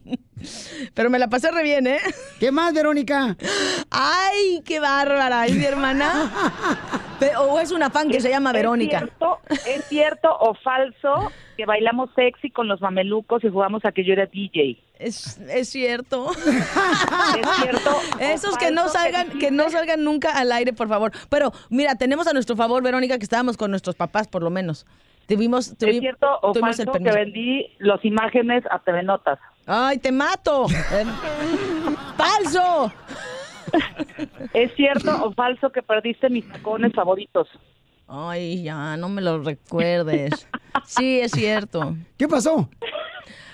Pero me la pasé re bien, ¿eh? ¿Qué más, Verónica? ¡Ay, qué bárbara! ¿Es mi hermana? ¿O es una fan que se llama Verónica? ¿Es cierto, ¿Es cierto o falso que bailamos sexy con los mamelucos y jugamos a que yo era DJ? Es, es cierto. ¿Es cierto Esos que no salgan, que no salgan nunca al aire, por favor. Pero mira, tenemos a nuestro favor, Verónica, que estábamos con nuestros papás, por lo menos. Tuvimos, ¿Es tuvi- cierto o tuvimos el falso que permiso. vendí las imágenes a TV Notas? ¡Ay, te mato! Eh, ¡Falso! ¿Es cierto o falso que perdiste mis tacones favoritos? Ay, ya, no me lo recuerdes. Sí, es cierto. ¿Qué pasó?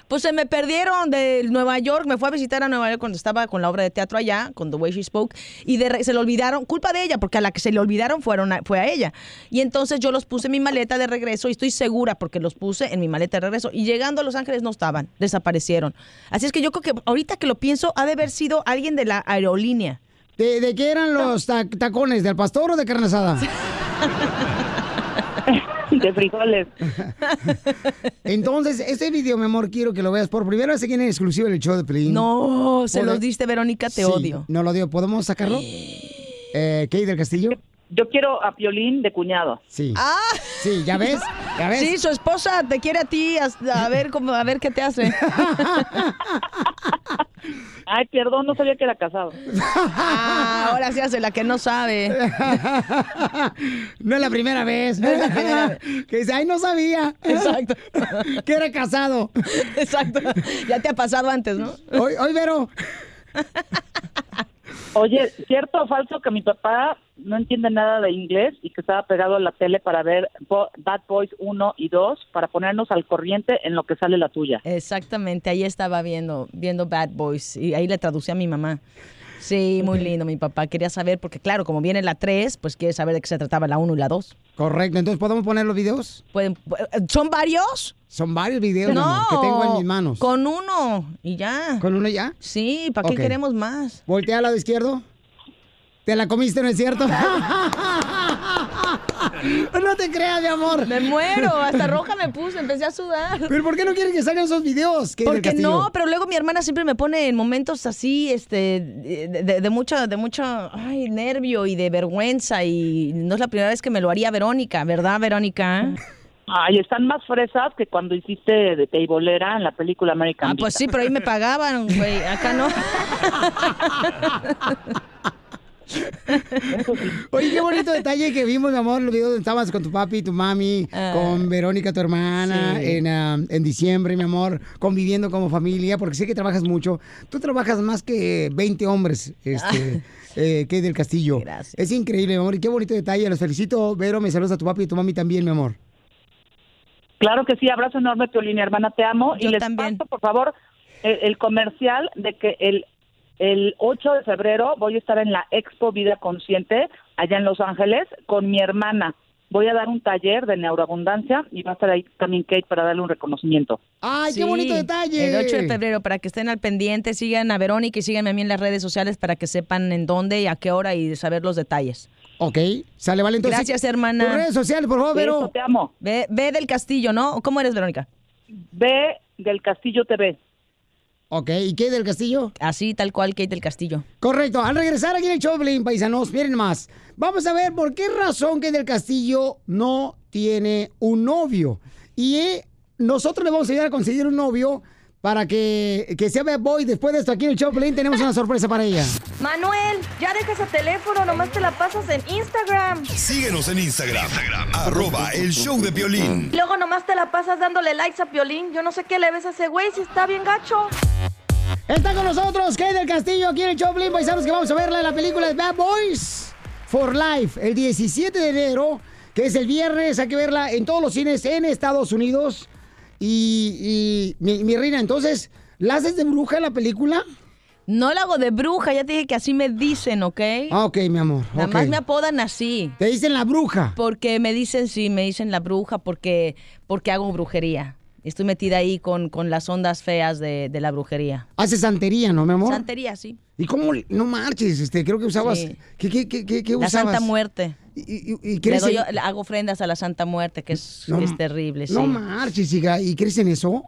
Pues se me perdieron de Nueva York. Me fue a visitar a Nueva York cuando estaba con la obra de teatro allá, con The Way She Spoke, y de se le olvidaron, culpa de ella, porque a la que se le olvidaron fueron a- fue a ella. Y entonces yo los puse en mi maleta de regreso y estoy segura porque los puse en mi maleta de regreso. Y llegando a Los Ángeles no estaban, desaparecieron. Así es que yo creo que ahorita que lo pienso, ha de haber sido alguien de la aerolínea. ¿De, de qué eran los ta- tacones? ¿Del pastor o de carne asada? De frijoles. Entonces, este video, mi amor, quiero que lo veas por primera vez aquí en exclusiva del show de Pelín. No, se los diste, Verónica, te odio. No lo dio. ¿Podemos sacarlo? Eh, Kate del Castillo. Yo quiero a Piolín de cuñado. Sí. Ah. Sí, ¿ya ves? ¿Ya ves? Sí, su esposa te quiere a ti, a, a ver cómo, a ver qué te hace. Ay, perdón, no sabía que era casado. Ah, ahora sí hace la que no sabe. No es la primera vez. No es la primera vez. Que dice, ay, no sabía. Exacto. Que era casado. Exacto. Ya te ha pasado antes, ¿no? Hoy, hoy Vero. Oye, ¿cierto o falso que mi papá no entiende nada de inglés y que estaba pegado a la tele para ver Bad Boys 1 y 2 para ponernos al corriente en lo que sale la tuya? Exactamente, ahí estaba viendo, viendo Bad Boys y ahí le traducí a mi mamá. Sí, muy lindo, mi papá quería saber, porque claro, como viene la 3, pues quiere saber de qué se trataba la 1 y la 2. Correcto, entonces ¿podemos poner los videos? ¿Pueden, ¿Son varios? Son varios videos mi No, amor, que tengo en mis manos. con uno y ya. ¿Con uno ya? Sí, ¿para qué queremos más? Voltea al lado izquierdo. ¿Te la comiste, no es cierto? no te creas, mi amor. Me muero, hasta roja me puse, empecé a sudar. ¿Pero por qué no quieren que salgan esos videos? Porque no, pero luego mi hermana siempre me pone en momentos así, este, de, de, de mucha, de mucha, ay, nervio y de vergüenza y no es la primera vez que me lo haría Verónica, ¿verdad, Verónica? Ay, están más fresas que cuando hiciste de teibolera en la película American Ah, pues sí, pero ahí me pagaban, güey, acá no. Oye, qué bonito detalle que vimos, mi amor, los videos donde estabas con tu papi, tu mami, con Verónica, tu hermana, sí. en, ah, en diciembre, mi amor, conviviendo como familia, porque sé que trabajas mucho. Tú trabajas más que 20 hombres, este, eh, que del Castillo. Es increíble, mi amor, y qué bonito detalle. Los felicito, Vero, me saludas a tu papi y tu mami también, mi amor. Claro que sí, abrazo enorme, Piolín, hermana, te amo. Yo y les también. paso, por favor, el, el comercial de que el el 8 de febrero voy a estar en la Expo Vida Consciente allá en Los Ángeles con mi hermana. Voy a dar un taller de neuroabundancia y va a estar ahí también Kate para darle un reconocimiento. ¡Ay, Sí, El 8 de febrero, para que estén al pendiente, sigan a Verónica y síganme a mí en las redes sociales para que sepan en dónde y a qué hora y saber los detalles. Ok, sale, vale. Entonces, Gracias, hermana. tus redes sociales, por favor, Vero. te amo. Ve, ve del Castillo, ¿no? ¿Cómo eres, Verónica? Ve del Castillo TV. Ok, ¿y qué del Castillo? Así, tal cual, Kate del Castillo. Correcto. Al regresar aquí en el Choplin, paisanos, miren más. Vamos a ver por qué razón que del Castillo no tiene un novio. Y eh, nosotros le vamos a ayudar a conseguir un novio para que, que sea bad boy. Después de esto, aquí en el Choplin tenemos una sorpresa para ella. Manuel, ya deja ese teléfono, nomás te la pasas en Instagram. Síguenos en Instagram, arroba el show de violín. Y luego nomás te la pasas dándole likes a Piolín. Yo no sé qué le ves a ese güey si está bien gacho. Está con nosotros Kay del Castillo aquí en el Choplin. Paisanos que vamos a verla en la película de Bad Boys for Life el 17 de enero, que es el viernes. Hay que verla en todos los cines en Estados Unidos. Y, y mi, mi reina, entonces, ¿la haces de bruja la película? No la hago de bruja, ya te dije que así me dicen, ¿ok? Ah, ok, mi amor. Nada más me apodan así. Te dicen la bruja. Porque me dicen, sí, me dicen la bruja porque, porque hago brujería. Estoy metida ahí con, con las ondas feas de, de la brujería. Haces santería, ¿no, mi amor? Santería, sí. ¿Y cómo? No marches, este, creo que usabas... Sí. ¿Qué, qué, qué, qué, qué La usabas? Santa Muerte. ¿Y, y, y Le doy- hago ofrendas a la Santa Muerte, que es, No, es terrible, sí. No marches, hija. ¿Y crees en eso?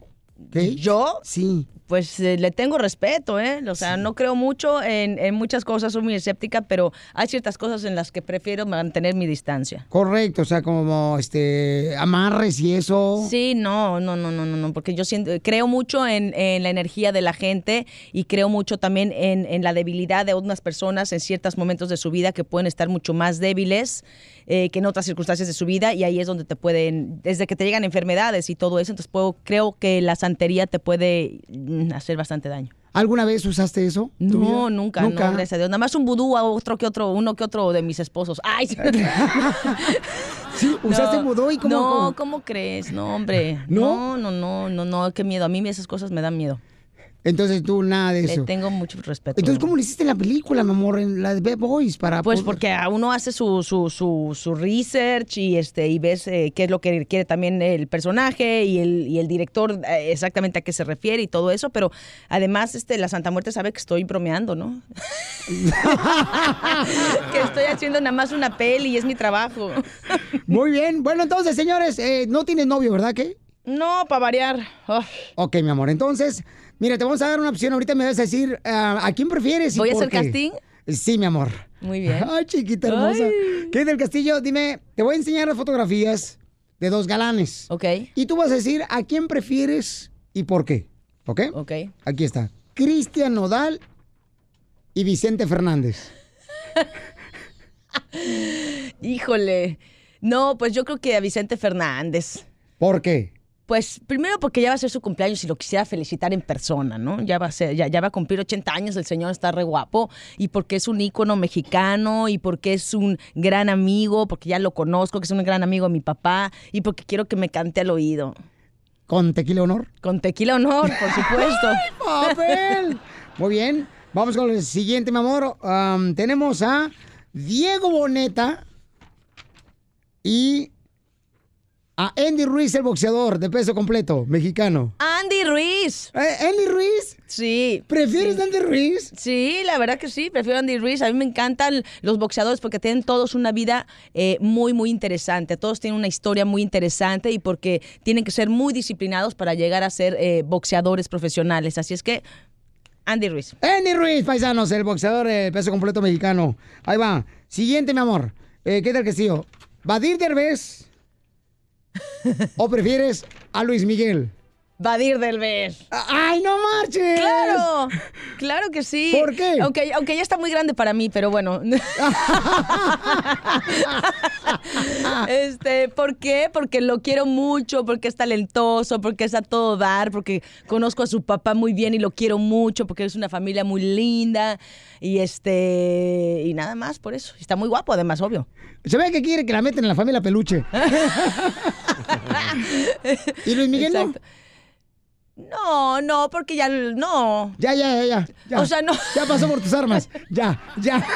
¿Yo? Sí. Pues eh, le tengo respeto, ¿eh? O sea, no creo mucho en, en muchas cosas, soy muy escéptica, pero hay ciertas cosas en las que prefiero mantener mi distancia. Correcto, o sea, como este amarres y eso. Sí, no, no, no, no, no, no, porque yo siento, creo mucho en, en la energía de la gente y creo mucho también en, en la debilidad de unas personas en ciertos momentos de su vida que pueden estar mucho más débiles eh, que en otras circunstancias de su vida y ahí es donde te pueden, desde que te llegan enfermedades y todo eso, entonces puedo, creo que la santería te puede mm, hacer bastante daño. ¿Alguna vez usaste eso? No, nunca, no, gracias a Dios. Nada más un vudú a otro que otro, uno que otro de mis esposos. Ay, Sí, usaste vudú y cómo- No, cómo? ¿cómo crees? No, hombre. ¿No? No, no, no, no, no, qué miedo. A mí esas cosas me dan miedo. Entonces tú nada de Le eso. tengo mucho respeto. Entonces, ¿cómo le hiciste en la película, mi amor, en la de Bad Boys? Para Pues poder- porque a uno hace su, su, su, su research y este y ves eh, qué es lo que quiere también el personaje y el, y el director eh, exactamente a qué se refiere y todo eso, pero además este la Santa Muerte sabe que estoy bromeando, ¿no? que estoy haciendo nada más una peli y es mi trabajo. Muy bien. Bueno, entonces, señores, eh, no tienes novio, ¿verdad? ¿Qué? No, para variar. Ok, mi amor. Entonces, mira, te vamos a dar una opción. Ahorita me vas a decir ah, a quién prefieres y ¿Voy a hacer qué? casting? Sí, mi amor. Muy bien. Ay, chiquita hermosa. Ay. ¿Qué del Castillo? Dime, te voy a enseñar las fotografías de dos galanes. Ok. Y tú vas a decir a quién prefieres y por qué. ¿Ok? Ok. Aquí está. Cristian Nodal y Vicente Fernández. Híjole. No, pues yo creo que a Vicente Fernández. ¿Por qué? Pues primero porque ya va a ser su cumpleaños y lo quisiera felicitar en persona, ¿no? Ya va a ser, ya, ya va a cumplir 80 años, el señor está re guapo y porque es un ícono mexicano y porque es un gran amigo, porque ya lo conozco, que es un gran amigo de mi papá y porque quiero que me cante al oído. ¿Con tequila honor? Con tequila honor, por supuesto. papel! Muy bien. Vamos con el siguiente, mi amor. Am, tenemos a Diego Boneta y a Andy Ruiz, el boxeador de peso completo, mexicano. Andy Ruiz. ¿Andy Ruiz? Sí. ¿Prefieres sí. Andy Ruiz? Sí, la verdad que sí, prefiero Andy Ruiz. A mí me encantan los boxeadores porque tienen todos una vida eh, muy, muy interesante. Todos tienen una historia muy interesante y porque tienen que ser muy disciplinados para llegar a ser eh, boxeadores profesionales. Así es que, Andy Ruiz. Andy Ruiz, paisanos, el boxeador de peso completo mexicano. Ahí va. Siguiente, mi amor. Eh, ¿Qué tal que sí? ¿Badir Derbez? ¿O prefieres a Luis Miguel? Badir Derbez. ¡Ay, no marches! ¡Claro! Claro que sí. ¿Por qué? Aunque, aunque ya está muy grande para mí, pero bueno. este, ¿Por qué? Porque lo quiero mucho, porque es talentoso, porque es a todo dar, porque conozco a su papá muy bien y lo quiero mucho, porque es una familia muy linda y este y nada más por eso. Está muy guapo, además, obvio. Se ve que quiere que la metan en la familia peluche. ¿Y Luis Miguel? Exacto. No, no, porque ya no. Ya, ya, ya, ya. ya. O sea, no. Ya pasó por tus armas. Ya, ya.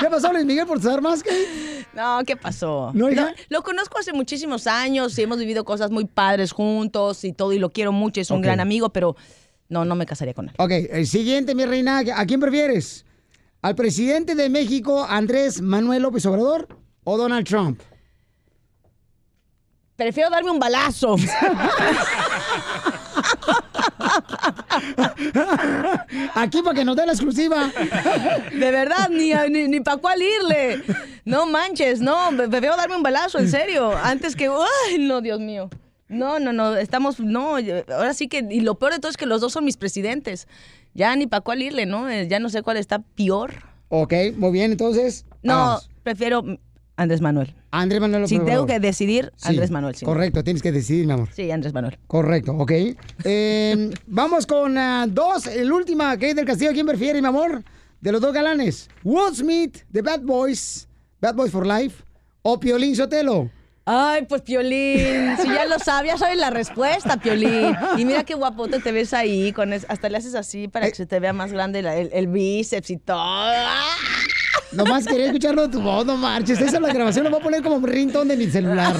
¿Ya pasó Luis Miguel por tus armas? ¿Qué? No, ¿qué pasó? ¿No, hija? Lo, lo conozco hace muchísimos años y hemos vivido cosas muy padres juntos y todo, y lo quiero mucho, es un gran amigo, pero no, no me casaría con él. Ok, el siguiente, mi reina. ¿A quién prefieres? ¿Al presidente de México, Andrés Manuel López Obrador o Donald Trump? Prefiero darme un balazo. Aquí para que nos dé la exclusiva. De verdad, ni, ni, ni para cuál irle. No manches, no, me- prefiero darme un balazo, en serio. Antes que. ¡Ay, no, Dios mío! No, no, no, estamos. No, ahora sí que. Y lo peor de todo es que los dos son mis presidentes. Ya ni para cuál irle, ¿no? Eh, Ya no sé cuál está peor. Ok, muy bien, entonces. No, vamos. prefiero Andrés Manuel. Andrés Manuel López Si tengo que decidir, Sí, Andrés Manuel. sí. Correcto, tienes que decidir, mi amor. Sí, Andrés Manuel. Correcto, ok. Eh, vamos con ah, dos, el última, Kate del Castillo. ¿Quién prefiere, mi amor? De los dos galanes. Will Smith, de Bad Boys, Bad Boys for Life, o Piolín Sotelo. Ay, pues Piolín, si ya lo sabes, ya sabes la respuesta, Piolín. Y mira qué guapote te ves ahí, con es- hasta le haces así para que se te vea más grande la- el, el bíceps y todo. Nomás quería escucharlo de tu voz, no marches. Esa es la grabación, lo voy a poner como ringtone de mi celular.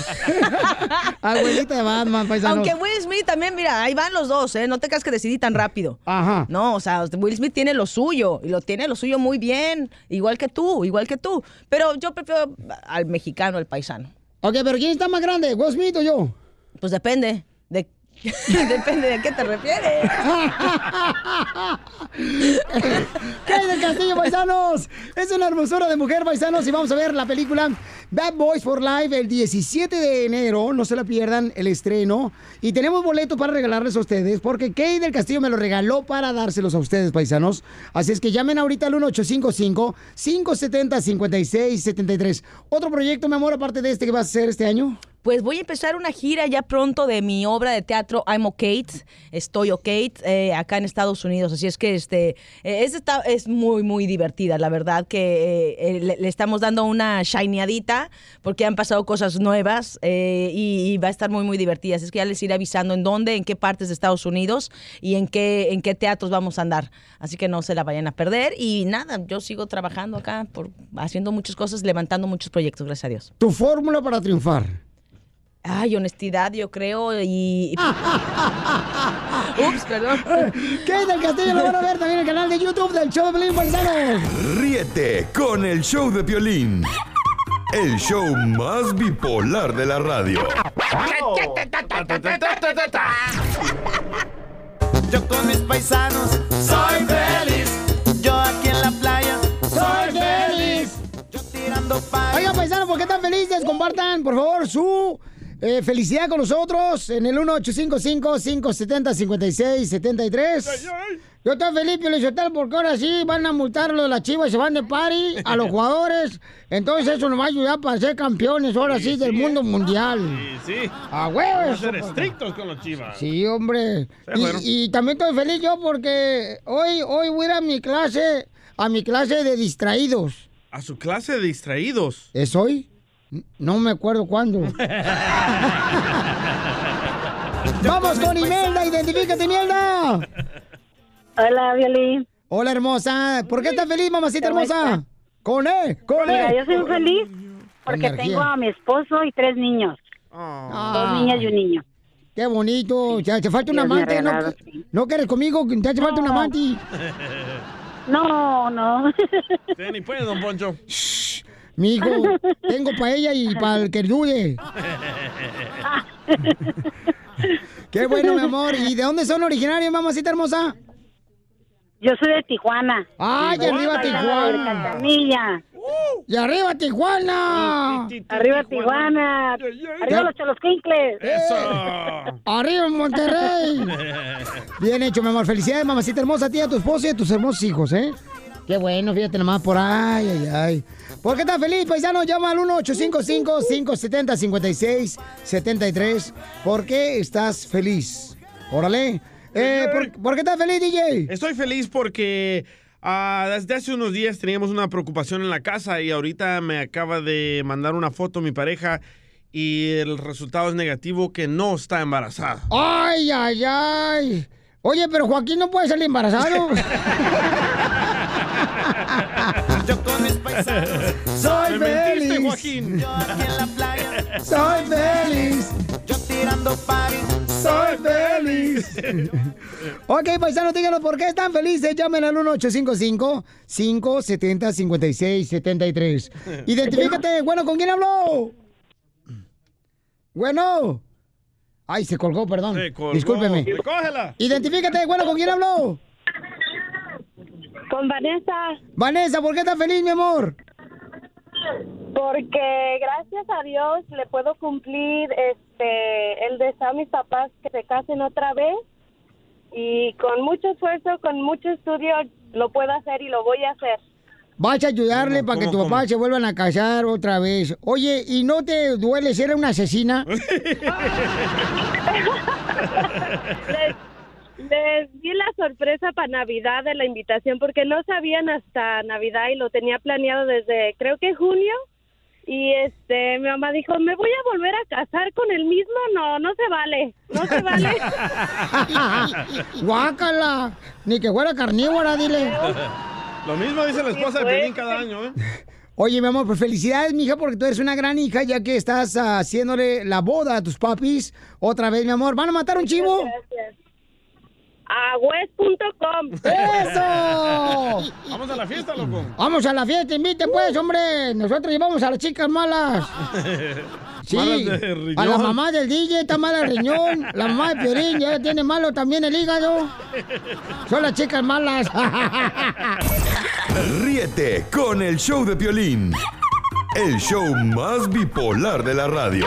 Abuelita de Batman, paisano. Aunque Will Smith también, mira, ahí van los dos, ¿eh? No te creas que decidí tan rápido. Ajá. No, o sea, Will Smith tiene lo suyo y lo tiene lo suyo muy bien, igual que tú, igual que tú. Pero yo prefiero al mexicano, al paisano. Ok, pero ¿quién está más grande, Will Smith o yo? Pues depende de depende de qué te refieres. ¿Qué del Castillo, paisanos? Es una hermosura de mujer, paisanos, y vamos a ver la película Bad Boys for Life el 17 de enero. No se la pierdan el estreno. Y tenemos boletos para regalarles a ustedes, porque Kay del Castillo me lo regaló para dárselos a ustedes, paisanos. Así es que llamen ahorita al 1855-570-5673. ¿Otro proyecto, mi amor, aparte de este que vas a hacer este año? Pues voy a empezar una gira ya pronto de mi obra de teatro I'm Okay, estoy okay, eh, acá en Estados Unidos. Así es que este eh, es, está- es muy, muy divertida. La verdad que eh, eh, le, le estamos dando una shineadita porque han pasado cosas nuevas eh, y, y va a estar muy, muy divertida. Así es que ya les iré avisando en dónde, en qué partes de Estados Unidos y en qué, en qué teatros vamos a andar. Así que no se la vayan a perder. Y nada, yo sigo trabajando acá, por, haciendo muchas cosas, levantando muchos proyectos, gracias a Dios. Tu fórmula para triunfar. Ay, honestidad, yo creo, y... Ups, perdón. Kay del Castillo lo van a ver también en el canal de YouTube del show de Pelín, paisanos. Ríete con el show de Piolín. El show más bipolar de la radio. Yo con mis paisanos soy feliz. Yo aquí en la playa soy feliz. Yo tirando pa. Oigan, paisanos, ¿por qué tan felices? Compartan, por favor, su eh, felicidad con nosotros en el 1855-570-5673. Yo estoy feliz, Pio Lizotelo, porque ahora sí van a multarlo de las chivas, se van de party a los jugadores. Entonces eso nos va a ayudar para ser campeones ahora sí, del mundo mundial. Sí, sí. A huevo, Vamos a eso, ser estrictos con los chivas. Sí, hombre. Y, y también estoy feliz yo porque hoy, hoy voy a ir a mi clase, a mi clase de distraídos. A su clase de distraídos. ¿Es hoy? No me acuerdo cuándo. Vamos con Imelda, identifícate, Imelda. Hola, Violín. Hola, hermosa. ¿Por qué estás feliz, mamacita ¿Cómo hermosa? Con E, con Mira, E. yo soy feliz porque Energía. tengo a mi esposo y tres niños. Dos niñas y un niño. Qué bonito. Ya te falta un amante. ¿no? regalado, ¿No quieres conmigo? Te hace falta un No. amante. No, no. Sí, ni puede, don Poncho. Mijo, tengo para ella y para el que dude. Qué bueno, mi amor. ¿Y de dónde son originarios, mamacita hermosa? Yo soy de Tijuana. ¡Ay, arriba Tijuana! Cachanilla. ¡Y arriba Tijuana! Arriba Tijuana. Arriba los cholosquincles. ¡Arriba Monterrey! Bien hecho, mi amor. Felicidades, mamacita hermosa, a ti, a tu esposo y a tus hermosos hijos, ¿eh? Qué bueno, fíjate nomás por ay, ay, ay. ¿Por qué estás feliz, paisano? Llama al 1-855-570-5673. ¿Por qué estás feliz? Órale. Eh, ¿por, por qué estás feliz, DJ? Estoy feliz porque ah, desde hace unos días teníamos una preocupación en la casa y ahorita me acaba de mandar una foto mi pareja y el resultado es negativo que no está embarazada. ¡Ay, ay, ay! Oye, pero Joaquín no puede salir embarazado. Soy Me mentiste, feliz. Joaquín. Soy feliz. Yo tirando party. Soy feliz. ok, paisanos, díganos por qué están felices. Llamen al 1-855-570-5673. Identifícate. Bueno, ¿con quién habló? Bueno. Ay, se colgó, perdón. Se colgó. Discúlpeme. Recógela. Identifícate. Bueno, ¿con quién habló? Con Vanessa. Vanessa, ¿por qué estás feliz, mi amor? Porque gracias a Dios le puedo cumplir este el deseo a mis papás que se casen otra vez y con mucho esfuerzo, con mucho estudio lo puedo hacer y lo voy a hacer. Vas a ayudarle para que tu papá se vuelvan a casar otra vez. Oye, ¿y no te duele ser una asesina? Les, di la sorpresa para Navidad de la invitación porque no sabían hasta Navidad y lo tenía planeado desde creo que junio. Y este, mi mamá dijo, ¿me voy a volver a casar con el mismo? No, no se vale, no se vale. Guácala. Ni que fuera carnívora, dile. Lo mismo dice la esposa de Pelín cada año, ¿eh? Oye, mi amor, pues felicidades, mija, porque tú eres una gran hija, ya que estás ah, haciéndole la boda a tus papis. Otra vez, mi amor. ¿Van a matar un chivo? Gracias. A west.com. ¡Eso! Vamos a la fiesta, loco. Vamos a la fiesta, invite pues, hombre. Nosotros llevamos a las chicas malas. Sí, Malas de riñón. a la mamá del DJ está mala el riñón. La mamá de Piorín ya tiene malo también el hígado. Son las chicas malas. Ríete con el show de Piolín. El show más bipolar de la radio.